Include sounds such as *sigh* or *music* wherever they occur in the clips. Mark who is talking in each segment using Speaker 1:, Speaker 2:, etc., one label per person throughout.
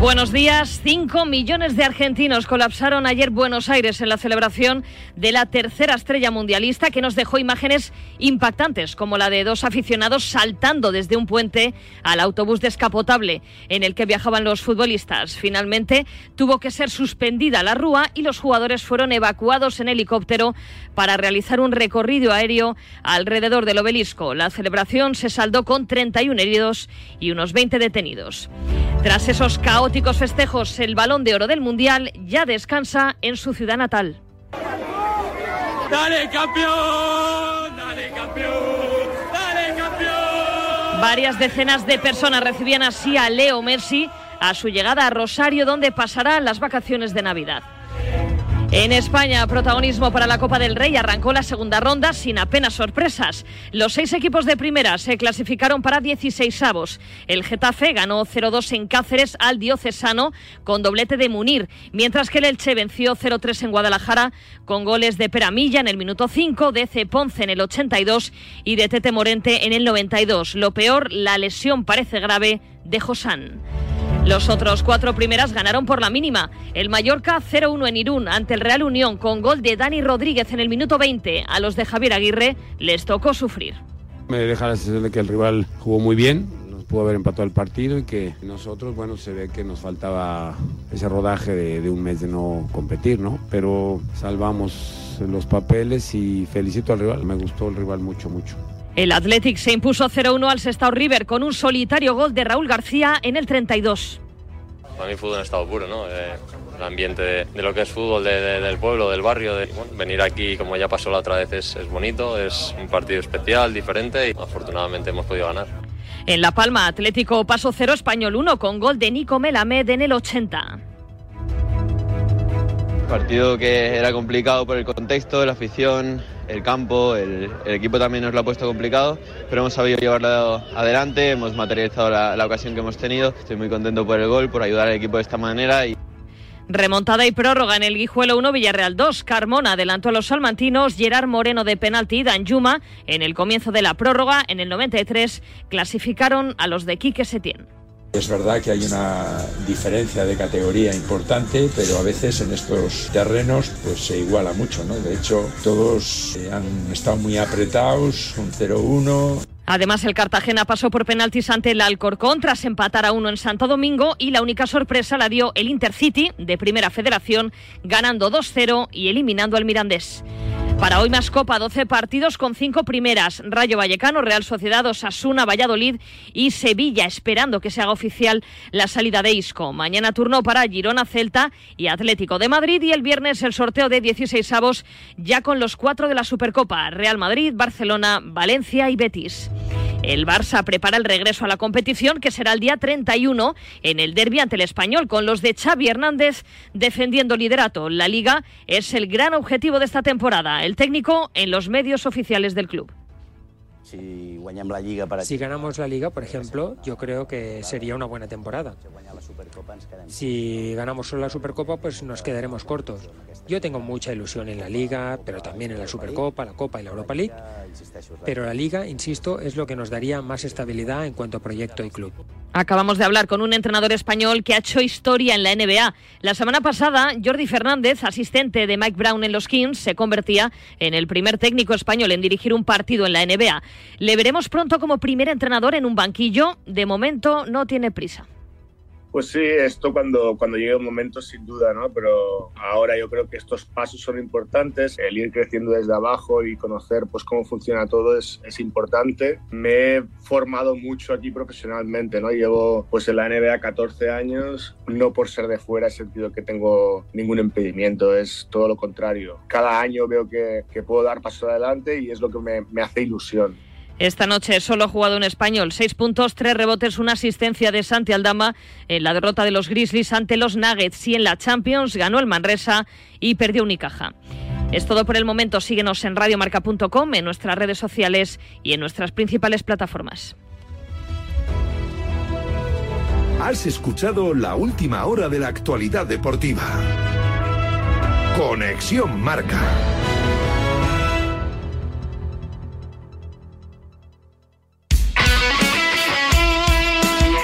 Speaker 1: Buenos días. Cinco millones de argentinos colapsaron ayer Buenos Aires en la celebración de la tercera estrella mundialista que nos dejó imágenes impactantes, como la de dos aficionados saltando desde un puente al autobús descapotable en el que viajaban los futbolistas. Finalmente tuvo que ser suspendida la rúa y los jugadores fueron evacuados en helicóptero para realizar un recorrido aéreo alrededor del obelisco. La celebración se saldó con 31 heridos y unos 20 detenidos. Tras esos caóticos festejos, el balón de oro del Mundial ya descansa en su ciudad natal.
Speaker 2: ¡Dale, campeón! ¡Dale, campeón! ¡Dale, campeón!
Speaker 1: Varias decenas de personas recibían así a Leo Messi a su llegada a Rosario, donde pasará las vacaciones de Navidad. En España, protagonismo para la Copa del Rey. Arrancó la segunda ronda sin apenas sorpresas. Los seis equipos de primera se clasificaron para 16 avos. El Getafe ganó 0-2 en Cáceres al Diocesano con doblete de Munir, mientras que el Elche venció 0-3 en Guadalajara con goles de Peramilla en el minuto 5, de C. Ponce en el 82 y de Tete Morente en el 92. Lo peor, la lesión parece grave de Josán. Los otros cuatro primeras ganaron por la mínima. El Mallorca 0-1 en Irún ante el Real Unión con gol de Dani Rodríguez en el minuto 20. A los de Javier Aguirre les tocó sufrir.
Speaker 3: Me deja la sensación de que el rival jugó muy bien, pudo haber empatado el partido y que nosotros, bueno, se ve que nos faltaba ese rodaje de, de un mes de no competir, ¿no? Pero salvamos los papeles y felicito al rival. Me gustó el rival mucho, mucho.
Speaker 1: El Athletic se impuso 0-1 al Sestao River con un solitario gol de Raúl García en el 32.
Speaker 4: Para mí fútbol en estado puro, ¿no? Eh, el ambiente de, de, lo que es fútbol de, de, del pueblo, del barrio. De, bueno, venir aquí, como ya pasó la otra vez, es, es bonito, es un partido especial, diferente y afortunadamente hemos podido ganar.
Speaker 1: En La Palma, Atlético paso 0, Español 1 con gol de Nico Melamed en el 80.
Speaker 5: Partido que era complicado por el contexto, la afición, el campo, el, equipo también nos lo ha puesto complicado, pero hemos sabido llevarlo adelante, hemos materializado la, la, ocasión que hemos tenido. Estoy muy contento por el gol, por ayudar al equipo de esta manera. Y...
Speaker 1: Remontada y prórroga en el Guijuelo 1, Villarreal 2. Carmona adelantó a los salmantinos, Gerard Moreno de penalti, Dan Yuma en el comienzo de la prórroga, en el 93, clasificaron a los de Quique Setién.
Speaker 6: Es verdad que hay una diferencia de categoría importante, pero a veces en estos terrenos pues se iguala mucho, ¿no? De hecho, todos eh, han estado muy apretados, un 0-1.
Speaker 1: Además, el Cartagena pasó por penaltis ante el Alcorcón tras empatar a uno en Santo Domingo y la única sorpresa la dio el Intercity de Primera Federación, ganando 2-0 y eliminando al Mirandés. Para hoy más Copa, 12 partidos con 5 primeras. Rayo Vallecano, Real Sociedad, Osasuna, Valladolid y Sevilla, esperando que se haga oficial la salida de Isco. Mañana turno para Girona, Celta y Atlético de Madrid y el viernes el sorteo de 16 avos ya con los cuatro de la Supercopa. Real Madrid, Barcelona, Valencia y Betis. El Barça prepara el regreso a la competición que será el día 31 en el derbi ante el Español con los de Xavi Hernández defendiendo liderato. La liga es el gran objetivo de esta temporada. Técnico en los medios oficiales del club.
Speaker 7: Si, la Liga para...
Speaker 8: si ganamos la liga, por ejemplo, yo creo que sería una buena temporada. Si ganamos solo la Supercopa, pues nos quedaremos cortos. Yo tengo mucha ilusión en la liga, pero también en la Supercopa, la Copa y la Europa League. Pero la liga, insisto, es lo que nos daría más estabilidad en cuanto a proyecto y club.
Speaker 1: Acabamos de hablar con un entrenador español que ha hecho historia en la NBA. La semana pasada, Jordi Fernández, asistente de Mike Brown en los Kings, se convertía en el primer técnico español en dirigir un partido en la NBA. Le veremos pronto como primer entrenador en un banquillo. De momento no tiene prisa.
Speaker 9: Pues sí, esto cuando, cuando llegue un momento sin duda, ¿no? Pero ahora yo creo que estos pasos son importantes, el ir creciendo desde abajo y conocer pues cómo funciona todo es, es importante. Me he formado mucho aquí profesionalmente, ¿no? Llevo pues en la NBA 14 años, no por ser de fuera he sentido que tengo ningún impedimento, es todo lo contrario. Cada año veo que, que puedo dar paso adelante y es lo que me, me hace ilusión.
Speaker 1: Esta noche solo ha jugado un español, seis puntos, tres rebotes, una asistencia de Santi Aldama en la derrota de los Grizzlies ante los Nuggets y en la Champions ganó el Manresa y perdió Unicaja. Es todo por el momento. Síguenos en radiomarca.com, en nuestras redes sociales y en nuestras principales plataformas.
Speaker 10: Has escuchado la última hora de la actualidad deportiva. Conexión Marca.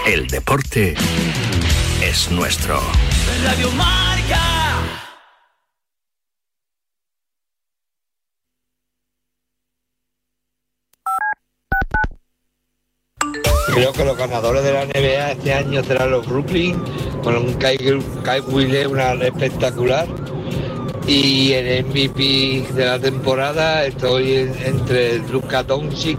Speaker 11: El deporte es nuestro.
Speaker 2: Radio Marca.
Speaker 12: Creo que los ganadores de la NBA este año serán los Brooklyn, con un Kai, Kai Williams espectacular. Y el MVP de la temporada estoy en- entre Luka Doncic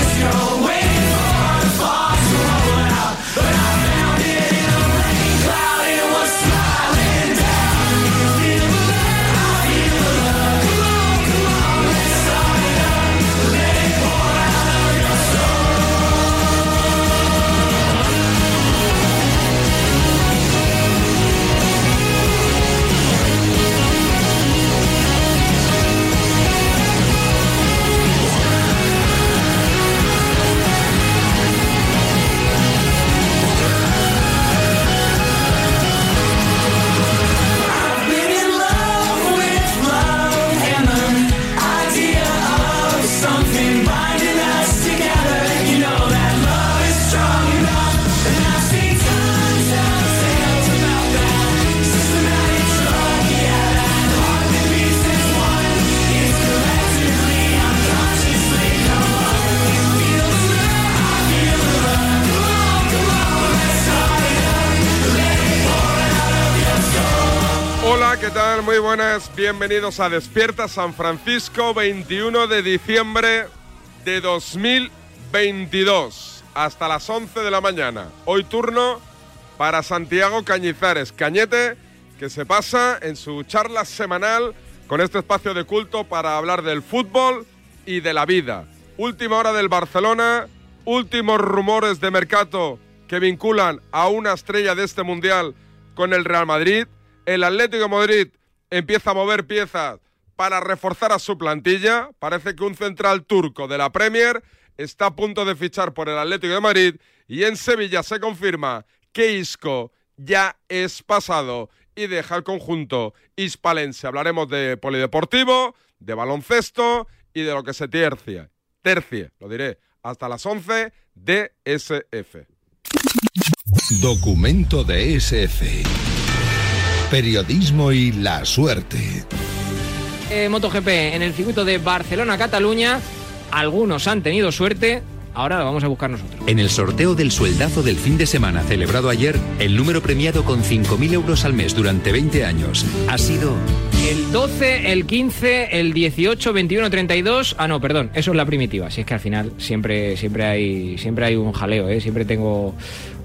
Speaker 13: Bienvenidos a Despierta San Francisco, 21 de diciembre de 2022. Hasta las 11 de la mañana. Hoy turno para Santiago Cañizares, Cañete, que se pasa en su charla semanal con este espacio de culto para hablar del fútbol y de la vida. Última hora del Barcelona, últimos rumores de mercado que vinculan a una estrella de este mundial con el Real Madrid. El Atlético de Madrid empieza a mover piezas para reforzar a su plantilla. Parece que un central turco de la Premier está a punto de fichar por el Atlético de Madrid y en Sevilla se confirma que Isco ya es pasado y deja el conjunto hispalense. Hablaremos de polideportivo, de baloncesto y de lo que se tercia. Tercie, lo diré, hasta las 11 de SF.
Speaker 10: Documento de SF. Periodismo y la suerte.
Speaker 14: eh, MotoGP en el circuito de Barcelona-Cataluña. Algunos han tenido suerte, ahora lo vamos a buscar nosotros.
Speaker 15: En el sorteo del sueldazo del fin de semana celebrado ayer, el número premiado con 5.000 euros al mes durante 20 años ha sido...
Speaker 14: El 12, el 15, el 18, 21, 32. Ah, no, perdón, eso es la primitiva. Si es que al final siempre, siempre, hay, siempre hay un jaleo, ¿eh? siempre tengo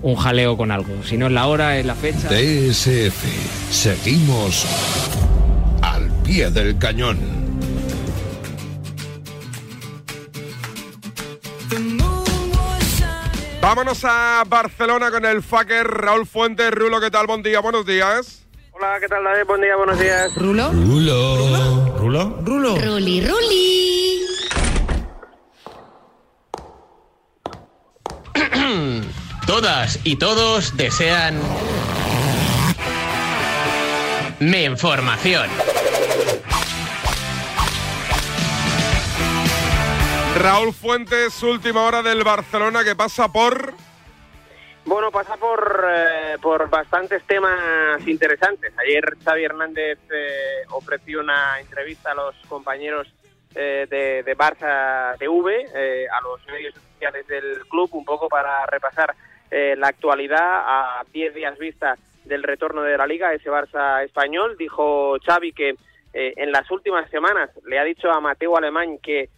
Speaker 14: un jaleo con algo. Si no es la hora, es la fecha.
Speaker 10: TSF. Seguimos al pie del cañón.
Speaker 13: Vámonos a Barcelona con el fucker Raúl Fuentes. Rulo, ¿qué tal? Buen día, buenos días.
Speaker 16: Hola, ¿qué tal, David? Buen día, buenos días.
Speaker 17: ¿Rulo?
Speaker 10: Rulo.
Speaker 13: ¿Rulo?
Speaker 17: Rulo. Ruli, Ruli. *clears throat*
Speaker 18: Todas y todos desean... Mi información.
Speaker 13: Raúl Fuentes, última hora del Barcelona que pasa por...
Speaker 16: Bueno, pasa por, eh, por bastantes temas interesantes. Ayer Xavi Hernández eh, ofreció una entrevista a los compañeros eh, de, de Barça TV, eh, a los medios oficiales del club, un poco para repasar eh, la actualidad a 10 días vista del retorno de la liga, ese Barça español. Dijo Xavi que eh, en las últimas semanas le ha dicho a Mateo Alemán que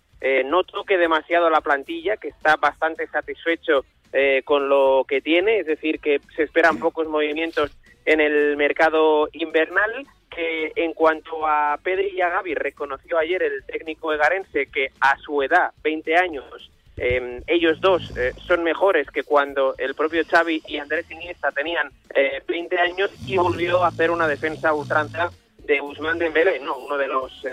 Speaker 16: no toque demasiado la plantilla, que está bastante satisfecho eh, con lo que tiene, es decir, que se esperan pocos movimientos en el mercado invernal, que en cuanto a Pedri y a Gavi, reconoció ayer el técnico egarense que a su edad, 20 años, eh, ellos dos eh, son mejores que cuando el propio Xavi y Andrés Iniesta tenían eh, 20 años y volvió a hacer una defensa ultranza de Guzmán Dembélé, no, uno de los eh,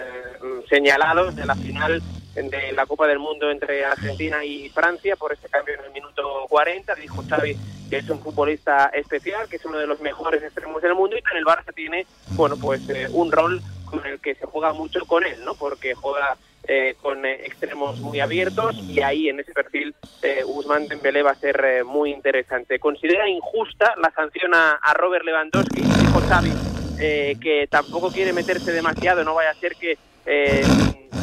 Speaker 16: señalados de la final de la Copa del Mundo entre Argentina y Francia por ese cambio en el minuto 40. Dijo Xavi que es un futbolista especial, que es uno de los mejores extremos del mundo y que en el Barça tiene, bueno, pues eh, un rol con el que se juega mucho con él, ¿no? Porque juega eh, con eh, extremos muy abiertos y ahí en ese perfil eh, Guzmán Dembélé va a ser eh, muy interesante. Considera injusta la sanción a, a Robert Lewandowski, dijo Xavi, eh, que tampoco quiere meterse demasiado, no vaya a ser que eh,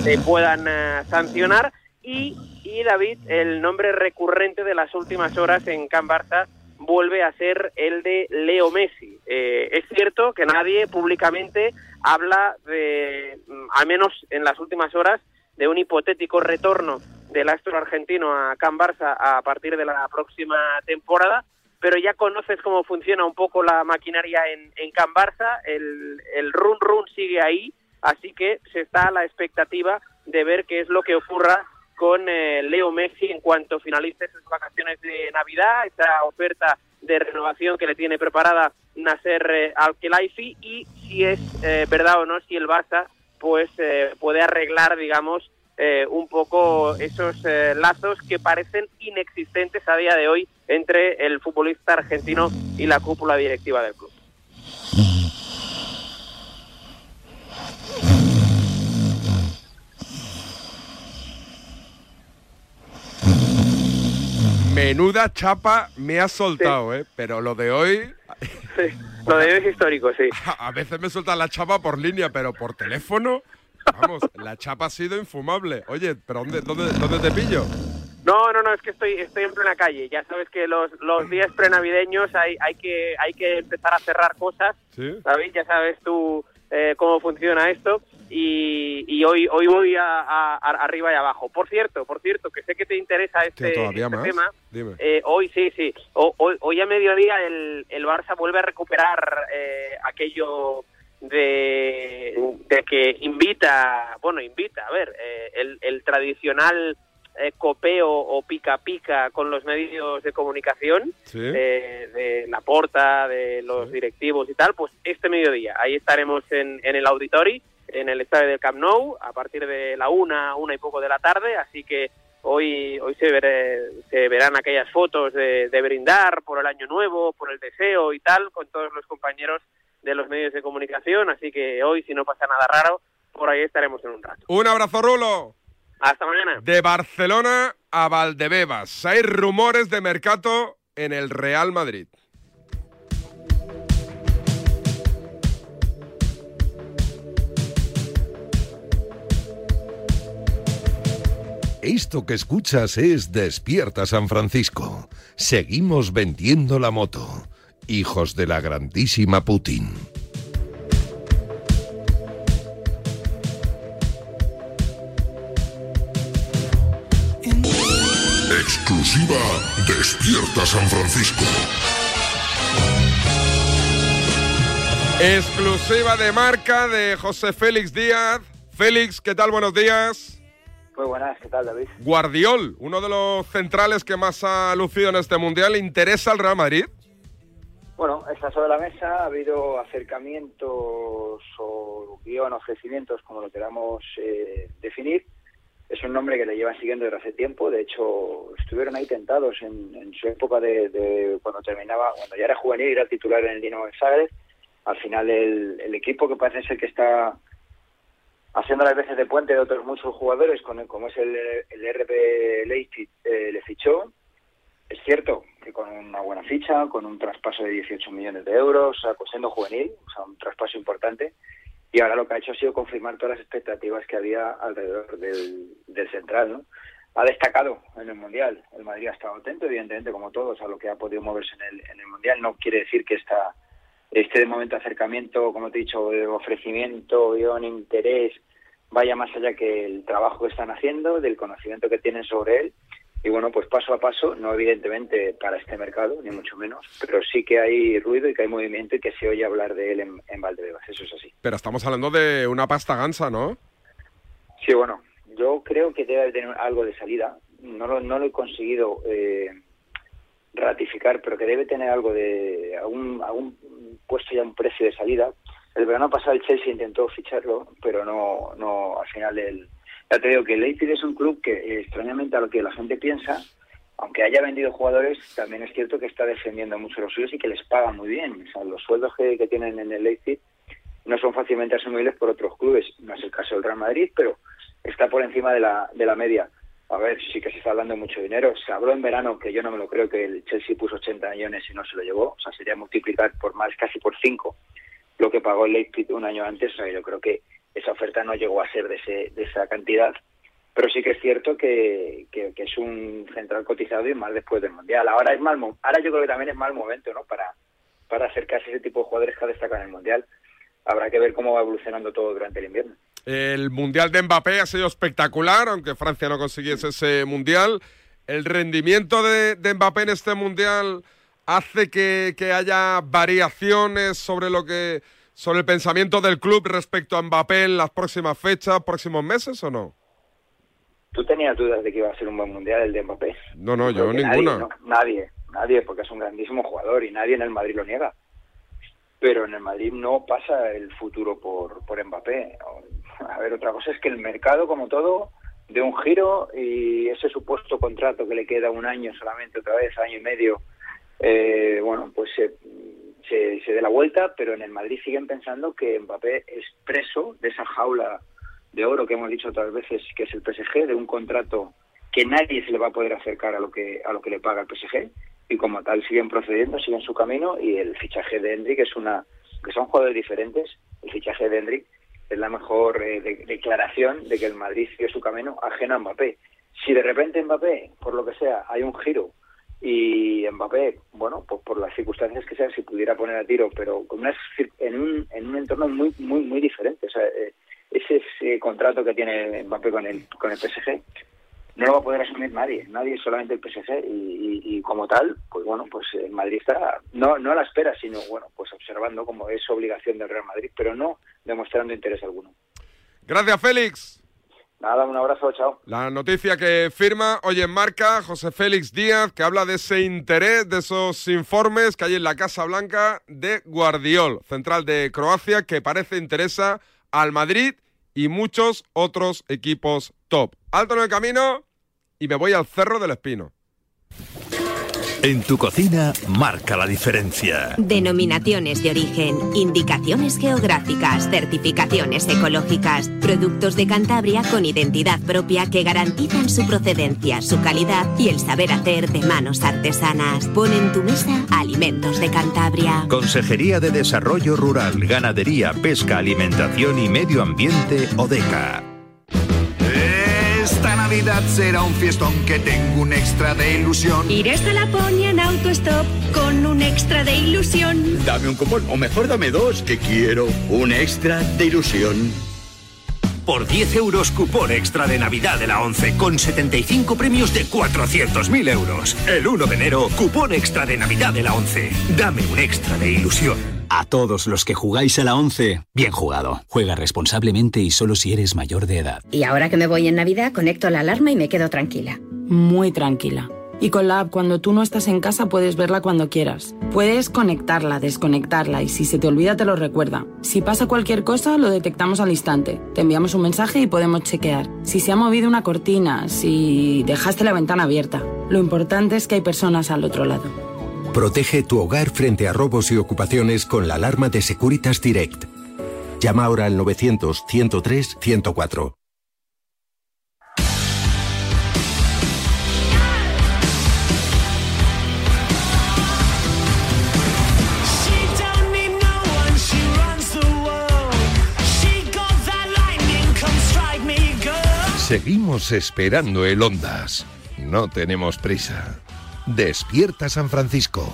Speaker 16: le puedan eh, sancionar. Y, y David, el nombre recurrente de las últimas horas en Can Barça vuelve a ser el de Leo Messi. Eh, es cierto que nadie públicamente habla de, mm, al menos en las últimas horas, de un hipotético retorno del astro argentino a Can Barça a partir de la próxima temporada, pero ya conoces cómo funciona un poco la maquinaria en, en Can Barça, el, el run run sigue ahí, así que se está a la expectativa de ver qué es lo que ocurra con eh, Leo Messi en cuanto finalice sus vacaciones de Navidad, esa oferta de renovación que le tiene preparada Nasser eh, Al-Khelaifi y si es eh, verdad o no, si el Barça pues eh, puede arreglar, digamos, eh, un poco esos lazos que parecen inexistentes a día de hoy entre el futbolista argentino y la cúpula directiva del club.
Speaker 13: Menuda chapa me ha soltado, ¿eh? Pero lo de hoy...
Speaker 16: Sí, lo de hoy es histórico, sí. *laughs*
Speaker 13: A veces me sueltan la chapa por línea, pero por teléfono... Vamos, la chapa ha sido infumable. Oye, ¿pero dónde, dónde, dónde te pillo?
Speaker 16: No, no, no, es que estoy, estoy en plena calle. Ya sabes que los, los días prenavideños hay, hay, que, hay que empezar a cerrar cosas.
Speaker 13: ¿Sí?
Speaker 16: ¿Sabes? Ya sabes tú eh, cómo funciona esto. Y, y hoy, hoy voy a, a- a- arriba y abajo. Por cierto, por cierto, que sé que te interesa este,
Speaker 13: Hostia, ¿todavía
Speaker 16: este tema.
Speaker 13: Dime.
Speaker 16: Eh, hoy sí, sí. O- hoy, hoy a mediodía el, el Barça vuelve a recuperar eh, aquello de, de que invita, bueno, invita, a ver, eh, el, el tradicional eh, copeo o pica pica con los medios de comunicación,
Speaker 13: Sí.
Speaker 16: eh, de la porta, de los directivos y tal, pues este mediodía, ahí estaremos en, en el Auditori, en el estadio del Camp Nou, a partir de la una, una y poco de la tarde, así que hoy hoy se, se verán aquellas fotos de, de brindar por el año nuevo, por el deseo y tal, con todos los compañeros de los medios de comunicación, así que hoy, si no pasa nada raro, por ahí estaremos en un rato.
Speaker 13: Un abrazo, Rulo.
Speaker 16: Hasta mañana.
Speaker 13: De Barcelona a Valdebebas. Hay rumores de mercado en el Real Madrid.
Speaker 10: Esto que escuchas es Despierta San Francisco. Seguimos vendiendo la moto. Hijos de la grandísima Putin.
Speaker 19: Exclusiva Despierta San Francisco.
Speaker 13: Exclusiva de marca de José Félix Díaz. Félix, ¿qué tal? Buenos días.
Speaker 20: Muy buenas, ¿qué tal, David?
Speaker 13: Guardiol, uno de los centrales que más ha lucido en este mundial, ¿interesa al Real Madrid?
Speaker 20: Bueno, está sobre la mesa, ha habido acercamientos o guion, ofrecimientos, como lo queramos eh, definir. Es un nombre que le llevan siguiendo desde hace tiempo. De hecho, estuvieron ahí tentados en, en su época de, de, cuando terminaba, cuando ya era juvenil y era titular en el Dinamo de Zagreb. Al final, el, el equipo que parece ser que está haciendo las veces de puente de otros muchos jugadores, con, como es el, el RB eh, le fichó. Es cierto que con una buena ficha, con un traspaso de 18 millones de euros, o sea, siendo juvenil, o sea, un traspaso importante, y ahora lo que ha hecho ha sido confirmar todas las expectativas que había alrededor del, central, ¿no? Ha destacado en el Mundial. El Madrid ha estado atento, evidentemente, como todos, a lo que ha podido moverse en el, en el Mundial. No quiere decir que esta, este de momento acercamiento, como te he dicho, de ofrecimiento, guion, interés, vaya más allá que el trabajo que están haciendo, del conocimiento que tienen sobre él. Y bueno, pues paso a paso, no evidentemente para este mercado, ni mucho menos, pero sí que hay ruido y que hay movimiento y que se oye hablar de él en, en Valdebebas, eso es así.
Speaker 13: Pero estamos hablando de una pasta gansa, ¿no?
Speaker 20: Sí, bueno, yo creo que debe tener algo de salida. No lo, no lo he conseguido eh, ratificar, pero que debe tener algo de algún, algún puesto ya un precio de salida. El verano pasado el Chelsea intentó ficharlo, pero no, no al final el, ya te digo que el Leipzig es un club que eh, extrañamente a lo que la gente piensa, aunque haya vendido jugadores, también es cierto que está defendiendo mucho los suyos y que les paga muy bien. O sea, los sueldos que, que tienen en el Leipzig no son fácilmente asumibles por otros clubes. No es el caso del Real Madrid, pero está por encima de la, de la media. A ver, sí que se está hablando mucho dinero. Se habló en verano, que yo no me lo creo, que el Chelsea puso 80 millones y no se lo llevó. O sea, sería multiplicar por más, casi por 5 lo que pagó el Leipzig un año antes. O sea, yo creo que esa oferta no llegó a ser de, ese, de esa cantidad. Pero sí que es cierto que, es un central cotizado y más después del Mundial. Ahora es mal ahora yo creo que también es mal momento ¿no? para, para acercarse a ese tipo de jugadores que destacan en el Mundial. Habrá que ver cómo va evolucionando todo durante el invierno.
Speaker 13: El Mundial de Mbappé ha sido espectacular, aunque Francia no consiguiese ese Mundial. ¿El rendimiento de, de Mbappé en este Mundial hace que, haya variaciones sobre lo que sobre el pensamiento del club respecto a Mbappé en las próximas fechas, próximos meses o no?
Speaker 20: ¿Tú tenías dudas de que iba a ser un buen Mundial el de Mbappé?
Speaker 13: No, no, yo ninguna.
Speaker 20: Nadie, no, nadie, nadie, porque es un grandísimo jugador y nadie en el Madrid lo niega. Pero en el Madrid no pasa el futuro por, por Mbappé. A ver, otra cosa es que el mercado, como todo, de un giro y ese supuesto contrato que le queda un año solamente, otra vez, año y medio, eh, bueno, pues se, se, se dé la vuelta, pero en el Madrid siguen pensando que Mbappé es preso de esa jaula de oro que hemos dicho otras veces, que es el PSG, de un contrato que nadie se le va a poder acercar a lo que a lo que le paga el PSG y como tal siguen procediendo, siguen su camino y el fichaje de Hendrik es una que son jugadores diferentes, el fichaje de Hendrik es la mejor eh, de, declaración de que el Madrid sigue su camino ajeno a Mbappé. Si de repente Mbappé, por lo que sea, hay un giro y Mbappé, bueno, pues por las circunstancias que sean, si pudiera poner a tiro, pero con en, un, en un entorno muy muy muy diferente. O sea, eh, ese, contrato que tiene Mbappé con el, con el PSG no lo va a poder asumir nadie, nadie, solamente el PSG. Y, y, como tal, pues bueno, pues el Madrid está no, no a la espera, sino bueno, pues observando como es obligación del Real Madrid, pero no demostrando interés alguno.
Speaker 13: Gracias, Félix.
Speaker 20: Nada, un abrazo, chao.
Speaker 13: La noticia que firma hoy en marca José Félix Díaz, que habla de ese interés, de esos informes que hay en la Casa Blanca de Guardiol, central de Croacia, que parece interesa al Madrid y muchos otros equipos top. Alto en el camino y me voy al Cerro del Espino.
Speaker 15: En tu cocina marca la diferencia.
Speaker 17: Denominaciones de origen, indicaciones geográficas, certificaciones ecológicas, productos de Cantabria con identidad propia que garantizan su procedencia, su calidad y el saber hacer de manos artesanas. Pon en tu mesa alimentos de Cantabria.
Speaker 15: Consejería de Desarrollo Rural, Ganadería, Pesca, Alimentación y Medio Ambiente, ODECA.
Speaker 11: Navidad
Speaker 21: será un fiestón que tengo un extra de ilusión.
Speaker 22: Iré hasta Laponia en autostop con un extra de ilusión.
Speaker 23: Dame un cupón, o mejor dame dos, que quiero un extra de ilusión.
Speaker 24: Por 10 euros cupón extra de Navidad de la 11 con 75 premios de 400.000 euros. El 1 de enero, cupón extra de Navidad de la 11. Dame un extra de ilusión.
Speaker 25: A todos los que jugáis a la 11, bien jugado. Juega responsablemente y solo si eres mayor de edad.
Speaker 26: Y ahora que me voy en Navidad, conecto la alarma y me quedo tranquila.
Speaker 27: Muy tranquila. Y con la app, cuando tú no estás en casa, puedes verla cuando quieras. Puedes conectarla, desconectarla y si se te olvida, te lo recuerda. Si pasa cualquier cosa, lo detectamos al instante. Te enviamos un mensaje y podemos chequear. Si se ha movido una cortina, si dejaste la ventana abierta. Lo importante es que hay personas al otro lado.
Speaker 28: Protege tu hogar frente a robos y ocupaciones con la alarma de Securitas Direct. Llama ahora al 900-103-104.
Speaker 10: Seguimos esperando el Ondas. No tenemos prisa. Despierta San Francisco.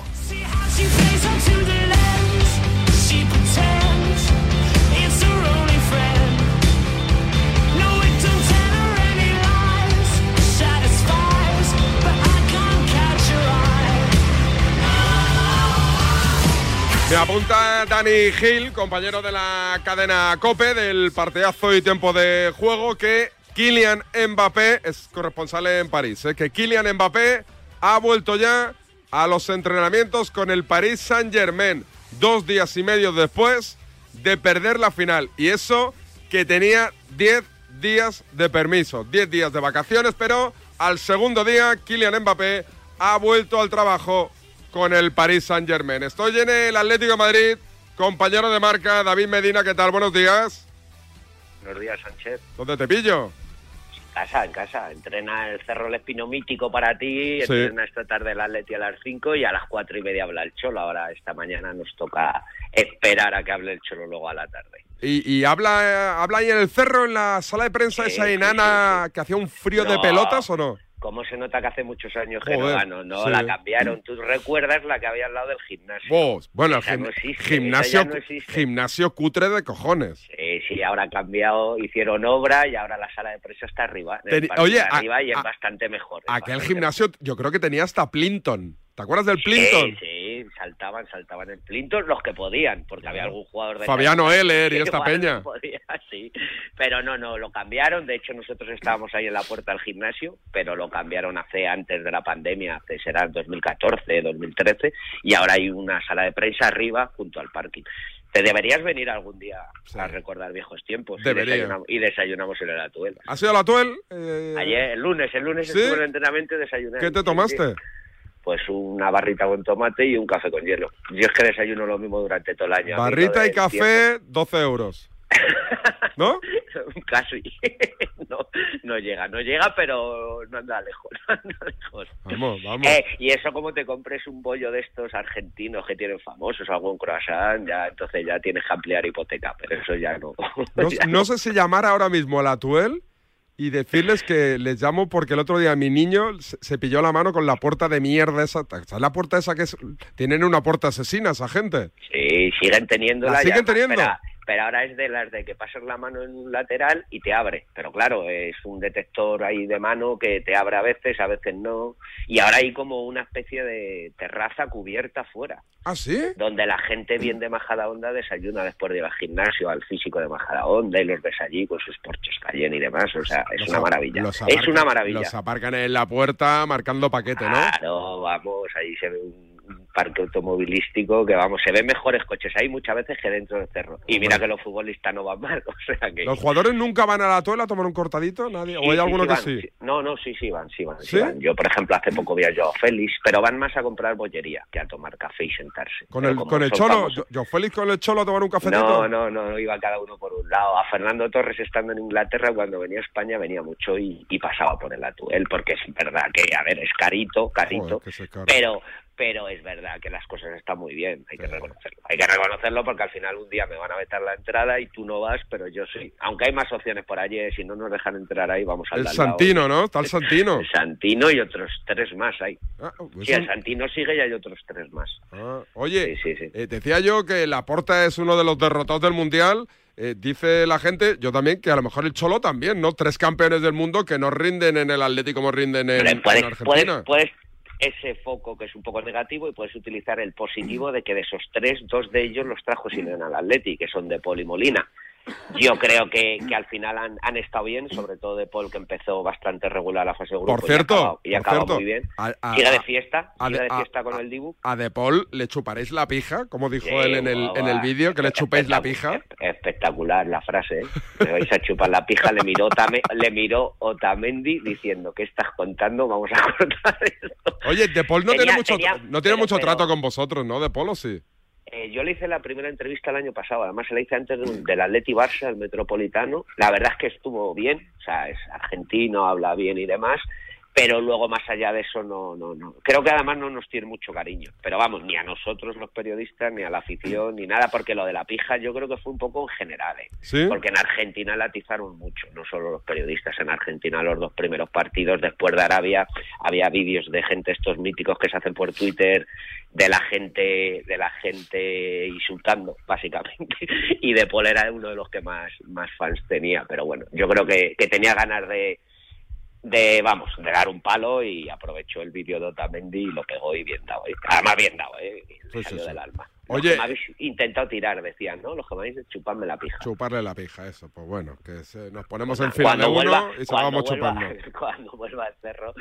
Speaker 13: Me apunta Dani Gil, compañero de la cadena COPE del partidazo y tiempo de juego, que Kylian Mbappé es corresponsal en París. ¿eh? Que Kylian Mbappé ha vuelto ya a los entrenamientos con el Paris Saint Germain, dos días y medio después de perder la final. Y eso que tenía 10 días de permiso, 10 días de vacaciones, pero al segundo día Kylian Mbappé ha vuelto al trabajo con el Paris Saint Germain. Estoy en el Atlético de Madrid, compañero de marca David Medina, ¿qué tal? Buenos días.
Speaker 29: Buenos días, Sánchez.
Speaker 13: ¿Dónde te pillo?
Speaker 29: En casa, en casa. Entrena el Cerro El Espino mítico para ti,
Speaker 13: Sí.
Speaker 29: entrena esta tarde el Atleti a las 5 y a las cuatro y media habla el Cholo. Ahora esta mañana nos toca esperar a que hable el Cholo luego a la tarde.
Speaker 13: Y, y habla, eh, habla ahí en el cerro, en la sala de prensa,
Speaker 29: Sí,
Speaker 13: esa
Speaker 29: sí,
Speaker 13: enana que hacía un frío de pelotas o no?
Speaker 29: ¿Cómo se nota que hace muchos años que
Speaker 13: Joder,
Speaker 29: no gano? No,
Speaker 13: sí.
Speaker 29: la cambiaron. ¿Tú recuerdas la que había al lado del gimnasio?
Speaker 13: Vos, bueno, gim-
Speaker 29: no existe,
Speaker 13: gimnasio,
Speaker 29: no
Speaker 13: gimnasio cutre de cojones.
Speaker 29: Sí, sí, ahora ha cambiado, hicieron obra y ahora la sala de prensa está arriba.
Speaker 13: oye, a-
Speaker 29: arriba y es bastante mejor.
Speaker 13: Aquel
Speaker 29: bastante
Speaker 13: gimnasio, yo creo que tenía hasta Plinton. ¿Te acuerdas del
Speaker 29: Sí,
Speaker 13: Plinton?
Speaker 29: Sí, saltaban, saltaban en Plinton los que podían, porque había algún jugador de
Speaker 13: Fabiano Heller y esta peña.
Speaker 29: podía, *laughs* sí. Pero no, no, lo cambiaron. De hecho, nosotros estábamos ahí en la puerta del gimnasio, pero lo cambiaron hace antes de la pandemia, hace será 2014, 2013, y ahora hay una sala de prensa arriba junto al parking. Te deberías venir algún día a recordar viejos tiempos y desayunamos, y desayunamos en el Atuel.
Speaker 13: ¿Has ido a la Tuel? Eh,
Speaker 29: Ayer, el lunes, el lunes
Speaker 13: ¿Sí?
Speaker 29: estuve en el entrenamiento y desayuné.
Speaker 13: ¿Qué te
Speaker 29: Sí,
Speaker 13: tomaste?
Speaker 29: sí. Pues una barrita con tomate y un café con hielo. Yo es que desayuno lo mismo durante todo el año.
Speaker 13: Barrita y café, 12 euros. *laughs* ¿No?
Speaker 29: tiempo- Casi. *laughs* no, no llega, no llega, pero no anda lejos. *laughs* no anda lejos.
Speaker 13: Vamos, vamos.
Speaker 29: Eh, y eso como te compres un bollo de estos argentinos que tienen famosos, algún croissant, ya entonces ya tienes que ampliar hipoteca, pero eso ya no.
Speaker 13: No,
Speaker 29: ya
Speaker 13: no sé si llamar ahora mismo a la Tuel y decirles que les llamo porque el otro día mi niño se, pilló la mano con la puerta de mierda esa. ¿Sabes la puerta esa que es? Tienen una puerta asesina esa gente.
Speaker 29: Sí, siguen teniéndola.
Speaker 13: ¿La siguen
Speaker 29: ya,
Speaker 13: teniendo?
Speaker 29: Pero ahora es de las de que pasas la mano en un lateral y te abre. Pero claro, es un detector ahí de mano que te abre a veces, a veces no. Y ahora hay como una especie de terraza cubierta afuera.
Speaker 13: ¿Ah, sí?
Speaker 29: Donde la gente bien de Majadahonda desayuna después de ir al gimnasio, al físico de Majadahonda y los ves allí con sus porches Cayenne y demás. O sea, es
Speaker 13: Los
Speaker 29: una maravilla. Es una maravilla.
Speaker 13: Los aparcan en la puerta marcando paquete, ¿no?
Speaker 29: Claro, vamos, ahí se ve un parque automovilístico que, vamos, se ven mejores coches ahí muchas veces que dentro del cerro. Y mira que los futbolistas no van mal, *laughs* o sea que...
Speaker 13: ¿Los jugadores nunca van a la Tuel a tomar un cortadito? ¿Nadie?
Speaker 29: Sí,
Speaker 13: ¿O hay
Speaker 29: sí,
Speaker 13: alguno
Speaker 29: sí
Speaker 13: que
Speaker 29: van,
Speaker 13: sí?
Speaker 29: No, no, sí, sí van, sí van. Yo, por ejemplo, hace poco vi a Joao Félix, pero van más a comprar bollería que a tomar café y sentarse.
Speaker 13: ¿Con
Speaker 29: Pero
Speaker 13: el, con el cholo?
Speaker 29: famosos-
Speaker 13: yo feliz con el cholo a tomar un cafetito?
Speaker 29: No, no, no, iba cada uno por un lado. A Fernando Torres estando en Inglaterra, cuando venía a España venía mucho y, y pasaba por el Atuel, porque es verdad que, a ver, es carito, carito,
Speaker 13: Joder,
Speaker 29: pero pero es verdad que las cosas están muy bien, hay que reconocerlo. Hay que reconocerlo porque al final un día me van a vetar la entrada y tú no vas, pero yo sí. Aunque hay más opciones por allí, si no nos dejan entrar ahí, vamos al
Speaker 13: El
Speaker 29: lado.
Speaker 13: Santino, ¿no? Está el Santino.
Speaker 29: El *laughs* Santino y otros tres más hay.
Speaker 13: pues
Speaker 29: sí, el
Speaker 13: un-
Speaker 29: Santino sigue y hay otros tres más.
Speaker 13: Ah, oye, eh, decía yo que Laporta es uno de los derrotados del Mundial. Eh, dice la gente, yo también, que a lo mejor el Cholo también, ¿no? Tres campeones del mundo que no rinden en el Atlético como rinden en, en
Speaker 29: puedes,
Speaker 13: Argentina.
Speaker 29: puedes, puedes ese foco que es un poco negativo y puedes utilizar el positivo de que de esos tres, dos de ellos los trajo Simeone al Atleti, que son de y Molina. Yo creo que, que al final han, han estado bien, sobre todo de Paul, que empezó bastante regular la fase de grupo
Speaker 13: Por cierto,
Speaker 29: y
Speaker 13: cierto,
Speaker 29: muy bien.
Speaker 13: a-
Speaker 29: de fiesta,
Speaker 13: a de-
Speaker 29: fiesta con el Dibu.
Speaker 13: A De Paul le chuparéis la pija, como dijo
Speaker 29: Sí,
Speaker 13: él en el, en el vídeo, que le chupéis la pija.
Speaker 29: Espectacular la frase, ¿eh? Me vais a chupar la pija, le miró, Otame- le miró Otamendi diciendo, ¿qué estás contando? Vamos a cortar esto.
Speaker 13: Oye, De Paul no
Speaker 29: Tenía-
Speaker 13: tiene mucho,
Speaker 29: tenía-
Speaker 13: no tiene
Speaker 29: pero-
Speaker 13: mucho
Speaker 29: pero-
Speaker 13: trato con vosotros, ¿no? De Paul, ¿o sí?
Speaker 29: Eh, yo le hice la primera entrevista el año pasado, además se la hice antes de del Atleti Barça, el Metropolitano. La verdad es que estuvo bien, o sea, es argentino, habla bien y demás, pero luego más allá de eso no, no, no. Creo que además no nos tiene mucho cariño, pero vamos, ni a nosotros los periodistas, ni a la afición, ni nada, porque lo de la pija yo creo que fue un poco en general, ¿eh?
Speaker 13: ¿Sí?
Speaker 29: porque en Argentina la atizaron mucho, no solo los periodistas, en Argentina los dos primeros partidos después de Arabia había vídeos de gente estos míticos que se hacen por Twitter de la gente de la gente insultando básicamente *laughs* y de Paul era uno de los que más más fans tenía pero bueno yo creo que, que tenía ganas de de vamos de dar un palo y aprovechó el vídeo de Otamendi y lo pegó y bien dado ¿eh? además bien dado ¿eh? Le salió del alma Los
Speaker 13: Oye-
Speaker 29: que me habéis intentado tirar decían no los que me habéis chuparme la pija
Speaker 13: Chuparle la pija, eso. Pues bueno, que se- nos ponemos en fila de uno
Speaker 29: vuelva-
Speaker 13: y se vamos
Speaker 29: vuelva-
Speaker 13: chupando. *laughs*
Speaker 29: Cuando vuelva al cerro,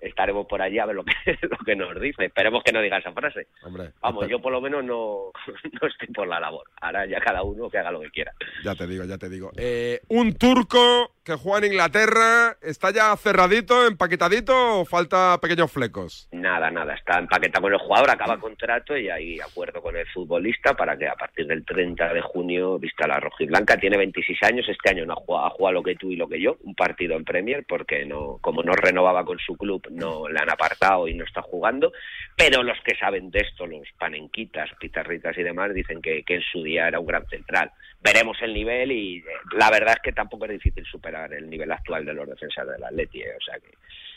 Speaker 29: estaremos por allí a ver lo que, *laughs* lo que nos dice. Esperemos que no diga esa frase.
Speaker 13: Hombre,
Speaker 29: Vamos,
Speaker 13: espe-
Speaker 29: yo por lo menos no, *laughs* no estoy por la labor. Ahora ya cada uno que haga lo que quiera.
Speaker 13: Ya te digo, ya te digo. Eh, un turco que juega en Inglaterra, ¿está ya cerradito, empaquetadito o falta pequeños flecos?
Speaker 29: Nada, nada, está empaquetado con el jugador, acaba contrato y hay acuerdo con el futbolista para que a partir del 30 de junio vista la rojiblanca. Tiene 26 años, este año no ha jugado, lo que tú y lo que yo, un partido en Premier, porque no como no renovaba con su club, no le han apartado y no está jugando. Pero los que saben de esto, los panenquitas, pitarritas y demás, dicen que en su día era un gran central. Veremos el nivel y eh, la verdad es que tampoco es difícil superar el nivel actual de los defensas del Atleti, eh, o sea que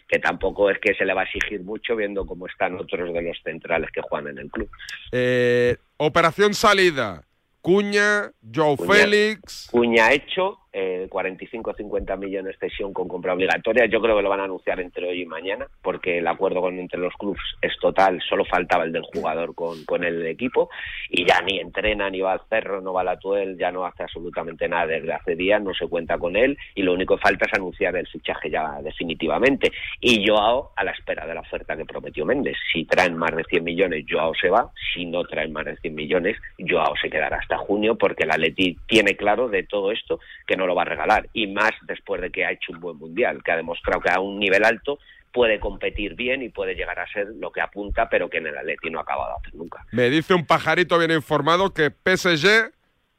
Speaker 29: que tampoco es que se le va a exigir mucho viendo cómo están otros de los centrales que juegan en el club.
Speaker 13: Eh, operación salida. Cuña, Joe
Speaker 29: Cuña.
Speaker 13: Félix.
Speaker 29: Cuña hecho, eh, 45-50 millones cesión con compra obligatoria. Yo creo que lo van a anunciar entre hoy y mañana, porque el acuerdo con, entre los clubes es total. Solo faltaba el del jugador con, con el equipo. Y ya ni entrena, ni va al cerro, no va a la Tuel, ya no hace absolutamente nada desde hace días, no se cuenta con él. Y lo único que falta es anunciar el fichaje ya definitivamente. Y Joao a la espera de la oferta que prometió Méndez. Si traen más de 100 millones, Joao se va. Si no traen más de 100 millones, Joao se quedará hasta junio, porque el Atleti tiene claro de todo esto que no lo va a regalar. Y más después de que ha hecho un buen mundial, que ha demostrado que a un nivel alto puede competir bien y puede llegar a ser lo que apunta, pero que en el Atleti no ha acabado de hacer nunca.
Speaker 13: Me dice un pajarito bien informado que PSG,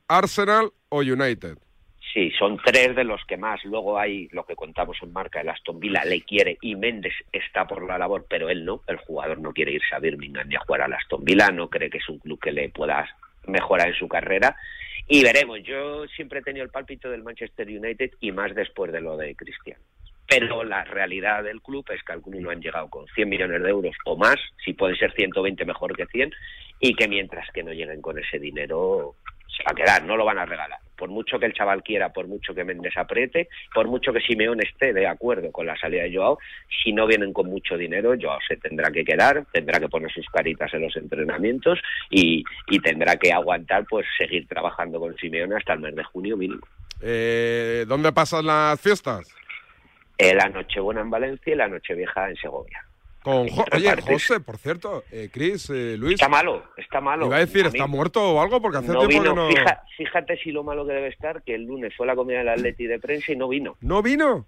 Speaker 13: Arsenal o United.
Speaker 29: Sí, son tres de los que más. Luego hay lo que contamos en marca, el Aston Villa le quiere y Méndez está por la labor, pero él no. El jugador no quiere irse a Birmingham ni a jugar al Aston Villa, no cree que es un club que le pueda mejorar en su carrera. Y veremos, yo siempre he tenido el pálpito del Manchester United y más después de lo de Cristiano. Pero la realidad del club es que algunos no han llegado con 100 millones de euros o más, si puede ser 120 mejor que 100, y que mientras que no lleguen con ese dinero se va a quedar, no lo van a regalar. Por mucho que el chaval quiera, por mucho que Méndez apriete, por mucho que Simeone esté de acuerdo con la salida de Joao, si no vienen con mucho dinero, Joao se tendrá que quedar, tendrá que poner sus caritas en los entrenamientos y, y tendrá que aguantar, pues seguir trabajando con Simeone hasta el mes de junio mínimo.
Speaker 13: Eh, ¿Dónde pasan las fiestas?
Speaker 29: Eh, la Nochebuena en Valencia y la Nochevieja en Segovia.
Speaker 13: Con Jo- Oye. José, por cierto, eh, Chris, eh, Luis.
Speaker 29: Está malo, está malo.
Speaker 13: Iba a decir,
Speaker 29: A
Speaker 13: ¿está muerto o algo? Porque hace
Speaker 29: no
Speaker 13: tiempo
Speaker 29: vino,
Speaker 13: que no.
Speaker 29: fija- fíjate si lo malo que debe estar, que el lunes fue la comida del Atleti de prensa y no vino.
Speaker 13: ¿No vino?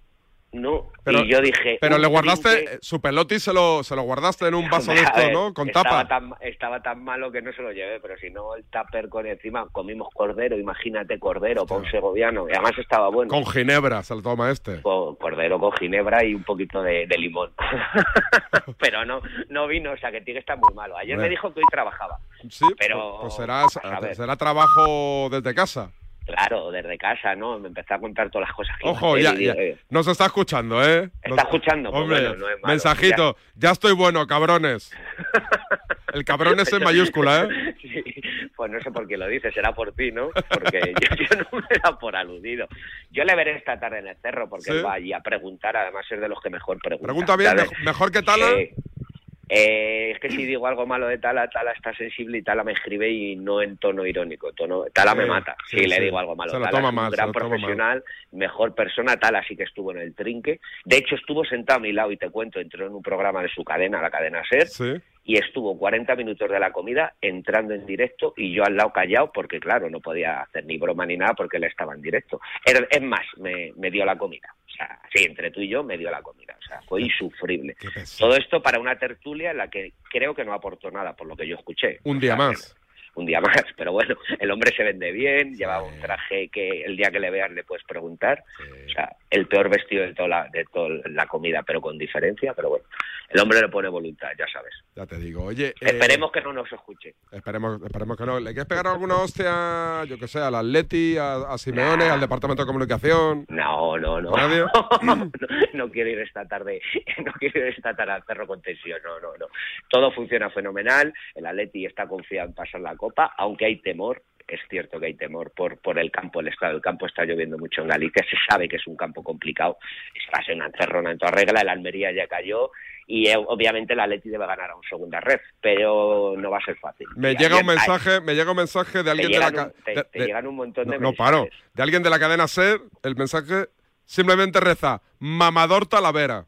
Speaker 29: No.
Speaker 13: Pero,
Speaker 29: y yo dije.
Speaker 13: Pero le guardaste, su peloti se lo, se lo guardaste en un *laughs* vaso de esto, ¿no? Con
Speaker 29: estaba
Speaker 13: tapa.
Speaker 29: Tan, estaba tan malo que no se lo llevé, pero si no, el tupper con encima comimos cordero, imagínate cordero con segoviano, y además estaba bueno.
Speaker 13: Con ginebra se lo toma este.
Speaker 29: Co- cordero con ginebra y un poquito de, de limón. *laughs* pero no no vino, o sea que tiene que estar muy malo. Ayer me dijo que hoy trabajaba.
Speaker 13: Sí,
Speaker 29: pero
Speaker 13: pues será,
Speaker 29: a ver.
Speaker 13: será trabajo desde casa.
Speaker 29: Claro, desde casa, ¿no? Me empezó a contar todas las cosas que
Speaker 13: Ojo, ya,
Speaker 29: y digo,
Speaker 13: ya. Nos está escuchando, ¿eh?
Speaker 29: ¿Está
Speaker 13: Nos-
Speaker 29: escuchando? Pues
Speaker 13: Hombre,
Speaker 29: bueno, no es malo.
Speaker 13: mensajito. Ya. estoy bueno, cabrones. El cabrón es en mayúscula, ¿eh? *laughs*
Speaker 29: Sí, pues no sé por qué lo dices, será por ti, ¿no? Porque yo, yo no me da por aludido. Yo le veré esta tarde en el cerro porque
Speaker 13: ¿Sí?
Speaker 29: él va allí a preguntar, además es de los que mejor pregunta.
Speaker 13: Pregunta bien, mejor que Tala.
Speaker 29: Sí. Eh, es que si digo algo malo de Tala, Tala está sensible y Tala me escribe y no en tono irónico. Tono, Tala me mata
Speaker 13: sí,
Speaker 29: si le digo algo malo. Tala es un
Speaker 13: mal,
Speaker 29: gran profesional, mejor persona. Tala sí que estuvo en el trinque. De hecho, estuvo sentado a mi lado y te cuento, entró en un programa de su cadena, la cadena SER,
Speaker 13: Sí.
Speaker 29: y estuvo 40 minutos de la comida entrando en directo y yo al lado callado porque, claro, no podía hacer ni broma ni nada porque él estaba en directo. Es más, me, me dio la comida. O sea, sí, entre tú y yo me dio la comida. O sea, fue insufrible. Todo esto para una tertulia en la que creo que no aportó nada, por lo que yo escuché.
Speaker 13: Un
Speaker 29: O
Speaker 13: día más.
Speaker 29: Un día más, *laughs* pero bueno, el hombre se vende bien, lleva un traje que el día que le veas le puedes preguntar, o sea, el peor vestido de toda la, de toda la comida, pero con diferencia, pero bueno, el hombre le pone voluntad, ya sabes.
Speaker 13: Ya te digo, oye. eh,
Speaker 29: Esperemos que no nos escuche.
Speaker 13: Esperemos, esperemos que no. ¿Le quieres pegar alguna hostia, yo que sé, al Atleti, a, a Simeone, al Departamento de Comunicación?
Speaker 29: No, no, no.
Speaker 13: ¿A nadie? *laughs*
Speaker 29: no, no quiero ir esta tarde, *laughs* no quiero ir esta tarde al cerro con tensión, no, no, no. Todo funciona fenomenal, el Atleti está confiado en pasar la copa, aunque hay temor, es cierto que hay temor por, por el campo, el estado del campo está lloviendo mucho en Galicia, se sabe que es un campo complicado, va a ser una encerrona en toda regla, el Almería ya cayó y eh, obviamente el Atleti debe ganar a un segunda red, pero no va a ser fácil.
Speaker 13: Me llega un mensaje, me llega un mensaje de alguien de la
Speaker 29: llegan,
Speaker 13: ca-
Speaker 29: un, te-
Speaker 13: de-
Speaker 29: te
Speaker 13: de-
Speaker 29: llegan un montón
Speaker 13: no, no paro. De alguien de la cadena SER, el mensaje simplemente reza, mamador Talavera.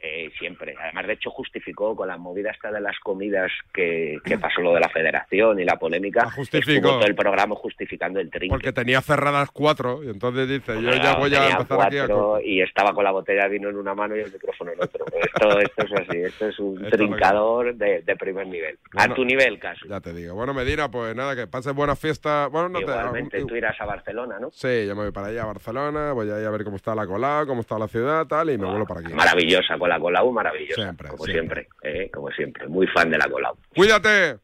Speaker 29: Sí, siempre. Además, de hecho, justificó con la movida esta de las comidas que, que pasó lo de la federación y la polémica.
Speaker 13: justificó.
Speaker 29: Estuvo todo el programa justificando el trinque.
Speaker 13: Porque tenía cerradas cuatro, y entonces dice, yo ya voy a empezar aquí a...
Speaker 29: y estaba con la botella de vino en una mano y el micrófono en otro. Esto, esto es así, esto es un
Speaker 13: Esto
Speaker 29: trincador de, de primer nivel.
Speaker 13: Bueno,
Speaker 29: a tu nivel, casi.
Speaker 13: Ya te digo. Bueno, Medina, pues nada, que pases buena fiesta. Bueno, no te...
Speaker 29: Igualmente,
Speaker 13: algún-
Speaker 29: tú irás a Barcelona, ¿no?
Speaker 13: Sí, yo me voy para allá a Barcelona, voy a ir a ver cómo está la Colau, cómo está la ciudad, tal, y me vuelvo para aquí.
Speaker 29: Maravillosa, con la Colau, maravillosa.
Speaker 13: Siempre,
Speaker 29: como
Speaker 13: siempre.
Speaker 29: siempre, ¿eh? como siempre. Muy fan de la Colau.
Speaker 13: Cuídate.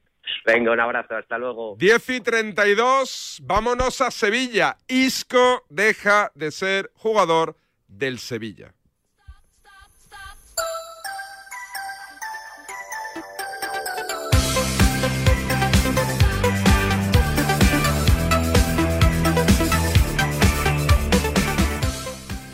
Speaker 29: Venga, un abrazo, hasta luego.
Speaker 13: 10 y 32, vámonos a Sevilla. Isco deja de ser jugador del Sevilla.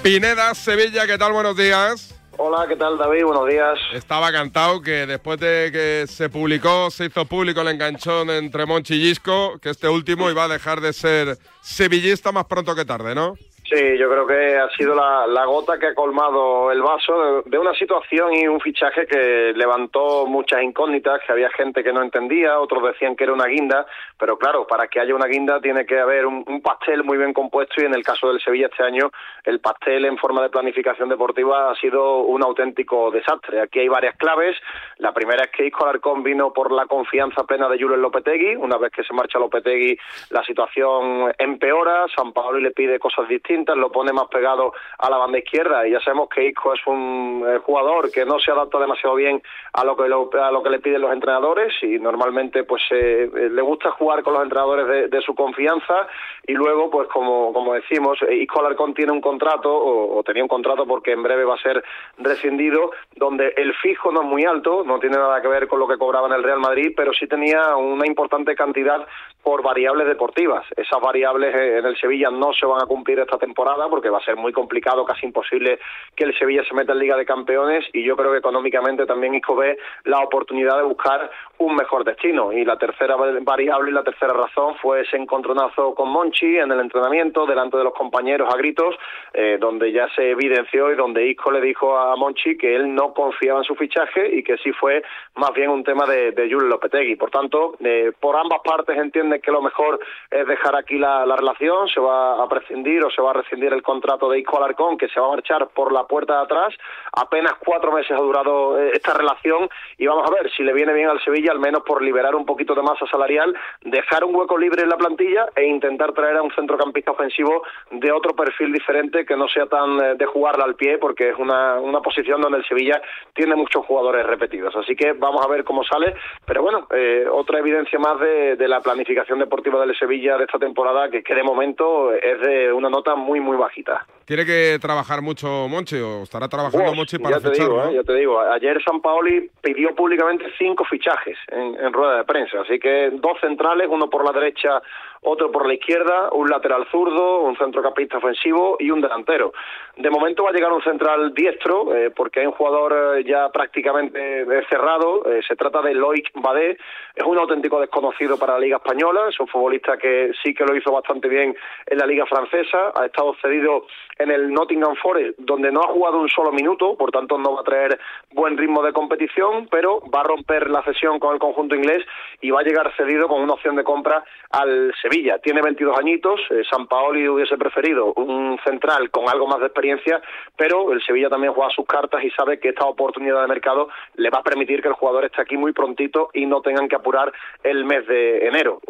Speaker 13: Pineda, Sevilla, ¿qué tal? Buenos días.
Speaker 30: Hola, ¿qué tal David? Buenos días.
Speaker 13: Estaba cantado que después de que se publicó, se hizo público el enganchón entre Monchi y que este último iba a dejar de ser sevillista más pronto que tarde, ¿no?
Speaker 30: Sí, yo creo que ha sido la, gota que ha colmado el vaso de, una situación y un fichaje que levantó muchas incógnitas, que había gente que no entendía, otros decían que era una guinda, pero claro, para que haya una guinda tiene que haber un, pastel muy bien compuesto y en el caso del Sevilla este año el pastel en forma de planificación deportiva ha sido un auténtico desastre. Aquí hay varias claves. La primera es que Isco Alarcón vino por la confianza plena de Julen Lopetegui. Una vez que se marcha Lopetegui, la situación empeora. San Paolo le pide cosas lo pone más pegado a la banda izquierda. Y ya sabemos que Isco es un eh, jugador que no se adapta demasiado bien a lo que lo- a lo que le piden los entrenadores y normalmente pues eh, eh, le gusta jugar con los entrenadores de, de su confianza y luego pues como como decimos eh, Isco Alarcón tiene un contrato o, o tenía un contrato porque en breve va a ser rescindido donde el fijo no es muy alto no tiene nada que ver con lo que cobraba en el Real Madrid pero sí tenía una importante cantidad por variables deportivas. Esas variables eh, en el Sevilla no se van a cumplir esta temporada porque va a ser muy complicado casi imposible que el Sevilla se meta en Liga de Campeones y yo creo que económicamente también Isco ve la oportunidad de buscar un mejor destino. Y la tercera va- variable y la tercera razón fue ese encontronazo con Monchi en el entrenamiento delante de los compañeros a gritos eh, donde ya se evidenció y donde Isco le dijo a Monchi que él no confiaba en su fichaje y que sí fue más bien un tema de, de Julen Lopetegui. Por tanto eh, por ambas partes entiendo entienden que lo mejor es dejar aquí la, relación, se va a prescindir o se va a rescindir el contrato de Isco Alarcón, que se va a marchar por la puerta de atrás. Apenas cuatro meses ha durado eh, esta relación y vamos a ver si le viene bien al Sevilla, al menos por liberar un poquito de masa salarial, dejar un hueco libre en la plantilla e intentar traer a un centrocampista ofensivo de otro perfil diferente que no sea tan eh, de jugarla al pie, porque es una, una posición donde el Sevilla tiene muchos jugadores repetidos. Así que vamos a ver cómo sale, pero bueno, eh, otra evidencia más de, de, la planificación deportiva del Sevilla de esta temporada que, que de momento es de una nota muy, muy bajita.
Speaker 13: Tiene que trabajar mucho Monchi o estará trabajando Monchi para
Speaker 30: ya te digo, ¿eh? Ya te digo, ayer San Paoli pidió públicamente cinco fichajes en, en rueda de prensa, así que dos centrales, uno por la derecha otro por la izquierda, un lateral zurdo, un centrocampista ofensivo y un delantero. De momento va a llegar un central diestro, eh, porque hay un jugador eh, ya prácticamente cerrado, eh, se trata de Loic Badé, es un auténtico desconocido para la Liga Española, es un futbolista que sí que lo hizo bastante bien en la Liga Francesa, ha estado cedido en el Nottingham Forest, donde no ha jugado un solo minuto, por tanto no va a traer buen ritmo de competición, pero va a romper la cesión con el conjunto inglés y va a llegar cedido con una opción de compra al Sevilla. Tiene 22 añitos, eh, San Paoli hubiese preferido un central con algo más de experiencia, pero el Sevilla también juega sus cartas y sabe que esta oportunidad de mercado le va a permitir que el jugador esté aquí muy prontito y no tengan que apurar el mes de enero.